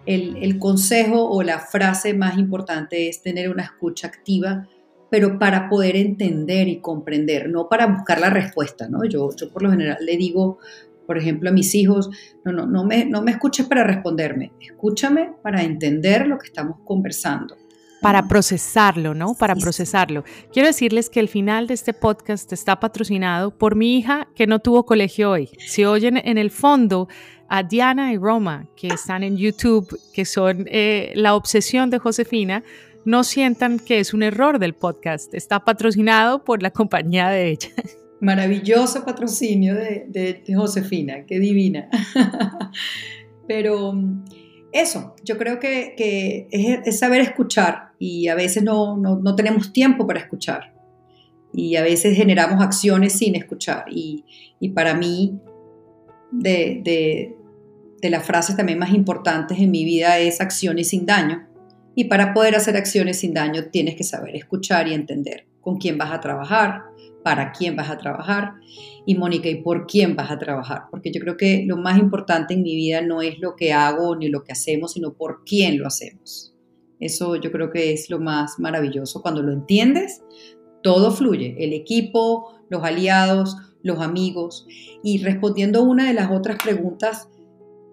el, consejo o la frase más importante es tener una escucha activa, pero para poder entender y comprender, no para buscar la respuesta, ¿no? Yo, yo por lo general le digo, por ejemplo, a mis hijos, no, no, no me, no me escuches para responderme, escúchame para entender lo que estamos conversando para procesarlo, ¿no? Para procesarlo. Quiero decirles que el final de este podcast está patrocinado por mi hija que no tuvo colegio hoy. Si oyen en el fondo a Diana y Roma, que están en YouTube, que son eh, la obsesión de Josefina, no sientan que es un error del podcast. Está patrocinado por la compañía de ella. Maravilloso patrocinio de, de Josefina, qué divina. *laughs* Pero eso, yo creo que, es, saber escuchar y a veces no, tenemos tiempo para escuchar y a veces generamos acciones sin escuchar y, para mí de, de, las frases también más importantes en mi vida es acciones sin daño y para poder hacer acciones sin daño tienes que saber escuchar y entender con quién vas a trabajar, para quién vas a trabajar y Mónica, ¿y por quién vas a trabajar? Porque yo creo que lo más importante en mi vida no es lo que hago ni lo que hacemos, sino por quién lo hacemos. Eso yo creo que es lo más maravilloso. Cuando lo entiendes, todo fluye, el equipo, los aliados, los amigos. Y respondiendo una de las otras preguntas,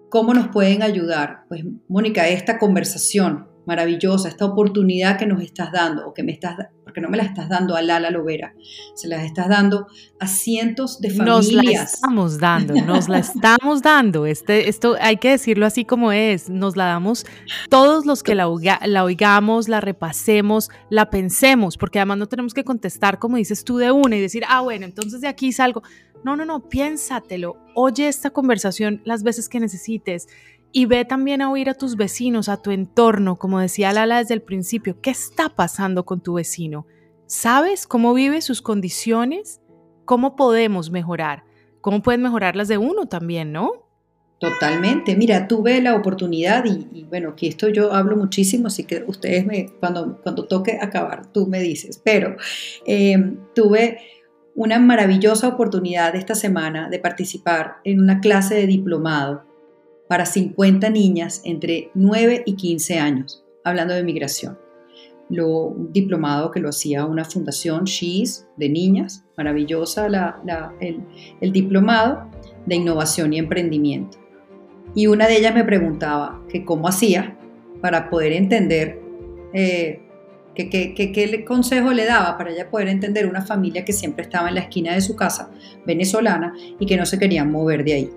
¿cómo nos pueden ayudar? Pues Mónica, esta conversación maravillosa, esta oportunidad que nos estás dando o que me estás porque no me las estás dando a Lala Lovera, se las estás dando a cientos de familias. Nos la estamos dando, nos la *laughs* estamos dando. Este, esto hay que decirlo así como es, nos la damos todos los que la, la oigamos, la repasemos, la pensemos, porque además no tenemos que contestar como dices tú de una y decir, ah, bueno, entonces de aquí salgo. No, no, no, piénsatelo, oye esta conversación las veces que necesites y ve también a oír a tus vecinos, a tu entorno, como decía Lala desde el principio, ¿qué está pasando con tu vecino? ¿Sabes cómo vive sus condiciones? ¿Cómo podemos mejorar? ¿Cómo pueden mejorar las de uno también, no? Totalmente. Mira, tuve la oportunidad y, bueno, que esto yo hablo muchísimo, así que ustedes me, cuando, cuando toque acabar, tú me dices, pero eh, tuve una maravillosa oportunidad esta semana de participar en una clase de diplomado para 50 niñas entre 9 y 15 años, hablando de migración. Lo, un diplomado que lo hacía una fundación She's de niñas, maravillosa el, diplomado de innovación y emprendimiento. Y una de ellas me preguntaba que cómo hacía para poder entender eh, ¿Qué, consejo le daba para ella poder entender una familia que siempre estaba en la esquina de su casa, venezolana, y que no se querían mover de ahí?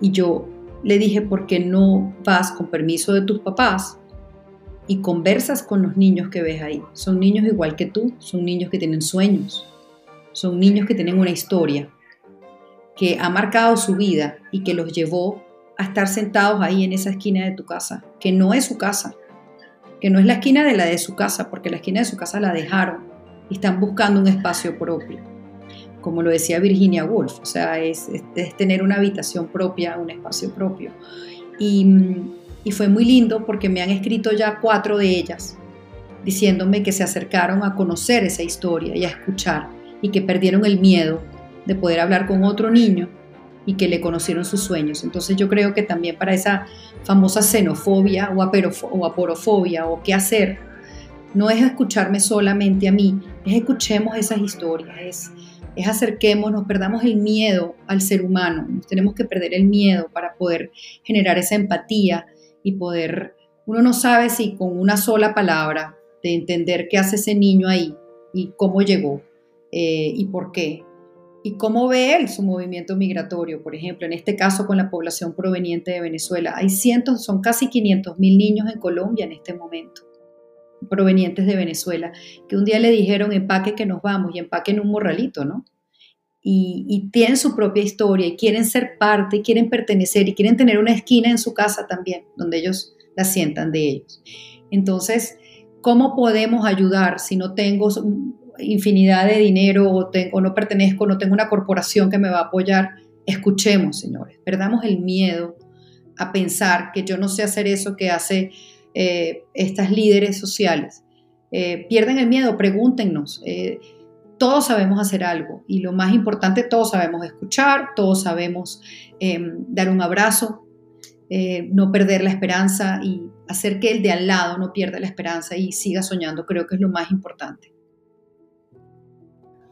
Y yo le dije, ¿por qué no vas con permiso de tus papás y conversas con los niños que ves ahí? Son niños igual que tú, son niños que tienen sueños, son niños que tienen una historia que ha marcado su vida y que los llevó a estar sentados ahí en esa esquina de tu casa, que no es su casa, que no es la esquina de la de su casa, porque la esquina de su casa la dejaron y están buscando un espacio propio. Como lo decía Virginia Woolf, o sea, es, tener una habitación propia, un espacio propio. Y, y fue muy lindo porque me han escrito ya cuatro de ellas diciéndome que se acercaron a conocer esa historia y a escuchar y que perdieron el miedo de poder hablar con otro niño y que le conocieron sus sueños. Entonces yo creo que también para esa famosa xenofobia o, o aporofobia o qué hacer, no es escucharme solamente a mí, es escuchemos esas historias, es, es acerquémonos, perdamos el miedo al ser humano, nos tenemos que perder el miedo para poder generar esa empatía y poder, uno no sabe si con una sola palabra de entender qué hace ese niño ahí y cómo llegó eh, y por qué, y cómo ve él su movimiento migratorio, por ejemplo, en este caso con la población proveniente de Venezuela. Hay cientos, son casi 500 mil niños en Colombia en este momento, provenientes de Venezuela, que un día le dijeron empaque que nos vamos y empaquen un morralito, ¿no? Y, tienen su propia historia y quieren ser parte, y quieren pertenecer y quieren tener una esquina en su casa también, donde ellos la sientan de ellos. Entonces, ¿cómo podemos ayudar si no tengo infinidad de dinero o, tengo, no pertenezco, no tengo una corporación que me va a apoyar, escuchemos, señores, perdamos el miedo a pensar que yo no sé hacer eso que hace eh, estas líderes sociales. Eh, pierden el miedo, pregúntenos. Eh, todos sabemos hacer algo y lo más importante, todos sabemos escuchar, todos sabemos em, dar un abrazo, no perder la esperanza y hacer que el de al lado no pierda la esperanza y siga soñando, creo que es lo más importante.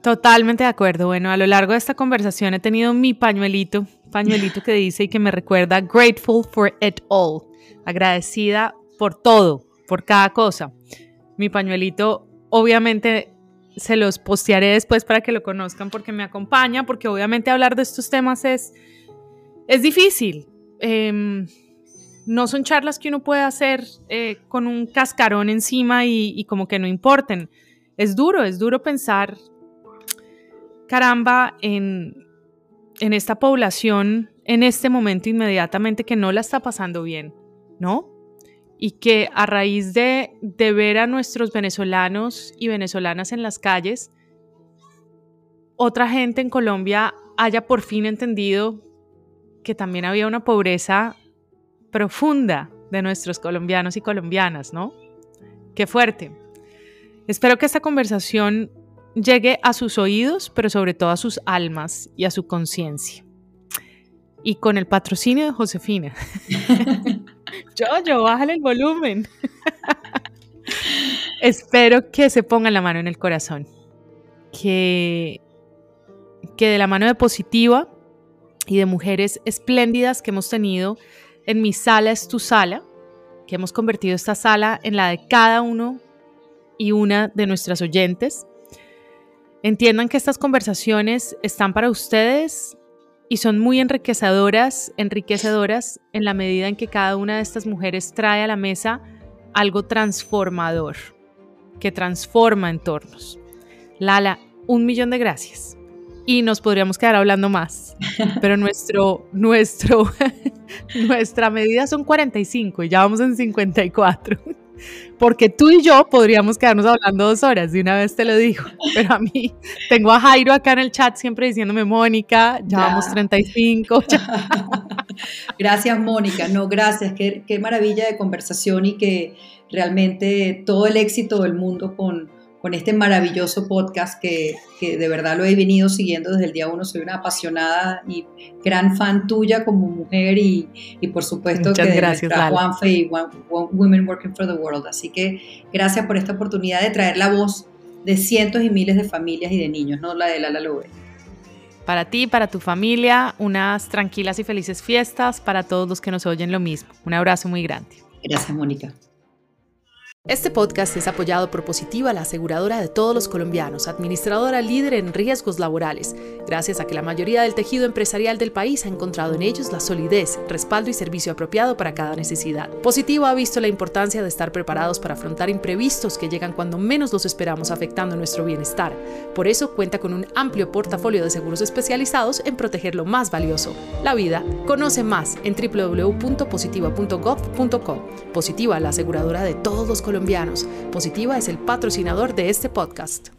Totalmente de acuerdo. Bueno, a lo largo de esta conversación he tenido mi pañuelito, pañuelito que dice y que me recuerda grateful for it all, agradecida por todo, por cada cosa. Mi pañuelito, obviamente, se los postearé después para que lo conozcan porque me acompaña, porque obviamente hablar de estos temas es, es difícil. Em, no son charlas que uno puede hacer eh, con un cascarón encima y, y como que no importen. Es duro, es duro pensar caramba en, esta población en este momento inmediatamente que no la está pasando bien, ¿no? Y que a raíz de, ver a nuestros venezolanos y venezolanas en las calles, otra gente en Colombia haya por fin entendido que también había una pobreza profunda de nuestros colombianos y colombianas, ¿no? Qué fuerte. Espero que esta conversación llegue a sus oídos, pero sobre todo a sus almas y a su conciencia. Y con el patrocinio de Josefina. *laughs* yo, yo, bájale el volumen. Espero que se pongan la mano en el corazón. Que, que de la mano de Positiva y de mujeres espléndidas que hemos tenido en mi sala es tu sala, que hemos convertido esta sala en la de cada uno y una de nuestras oyentes. Entiendan que estas conversaciones están para ustedes y son muy enriquecedoras, enriquecedoras en la medida en que cada una de estas mujeres trae a la mesa algo transformador, que transforma entornos. Lala, un millón de gracias. Y nos podríamos quedar hablando más, *laughs* pero nuestro, nuestro, *laughs* nuestra medida son 45 y ya vamos en 54 porque tú y yo podríamos quedarnos hablando dos horas, de una vez te lo digo, pero a mí tengo a Jairo acá en el chat siempre diciéndome, Mónica, ya, vamos 35. *laughs* Gracias, Mónica, no, gracias, qué, qué maravilla de conversación y que realmente todo el éxito del mundo con con este maravilloso podcast que, de verdad lo he venido siguiendo desde el día uno. Soy una apasionada y gran fan tuya como mujer y, por supuesto que de gracias, nuestra y Women Working for the World. Así que gracias por esta oportunidad de traer la voz de cientos y miles de familias y de niños, no la de Lala Lobe. Para ti, para tu familia, unas tranquilas y felices fiestas, para todos los que nos oyen lo mismo. Un abrazo muy grande. Gracias, Mónica. Este podcast es apoyado por Positiva, la aseguradora de todos los colombianos, administradora líder en riesgos laborales, gracias a que la mayoría del tejido empresarial del país ha encontrado en ellos la solidez, respaldo y servicio apropiado para cada necesidad. Positiva ha visto la importancia de estar preparados para afrontar imprevistos que llegan cuando menos los esperamos afectando nuestro bienestar. Por eso cuenta con un amplio portafolio de seguros especializados en proteger lo más valioso, la vida. Conoce más en www.positiva.gov.co. Positiva, la aseguradora de todos los colombianos colombianos. Positiva es el patrocinador de este podcast.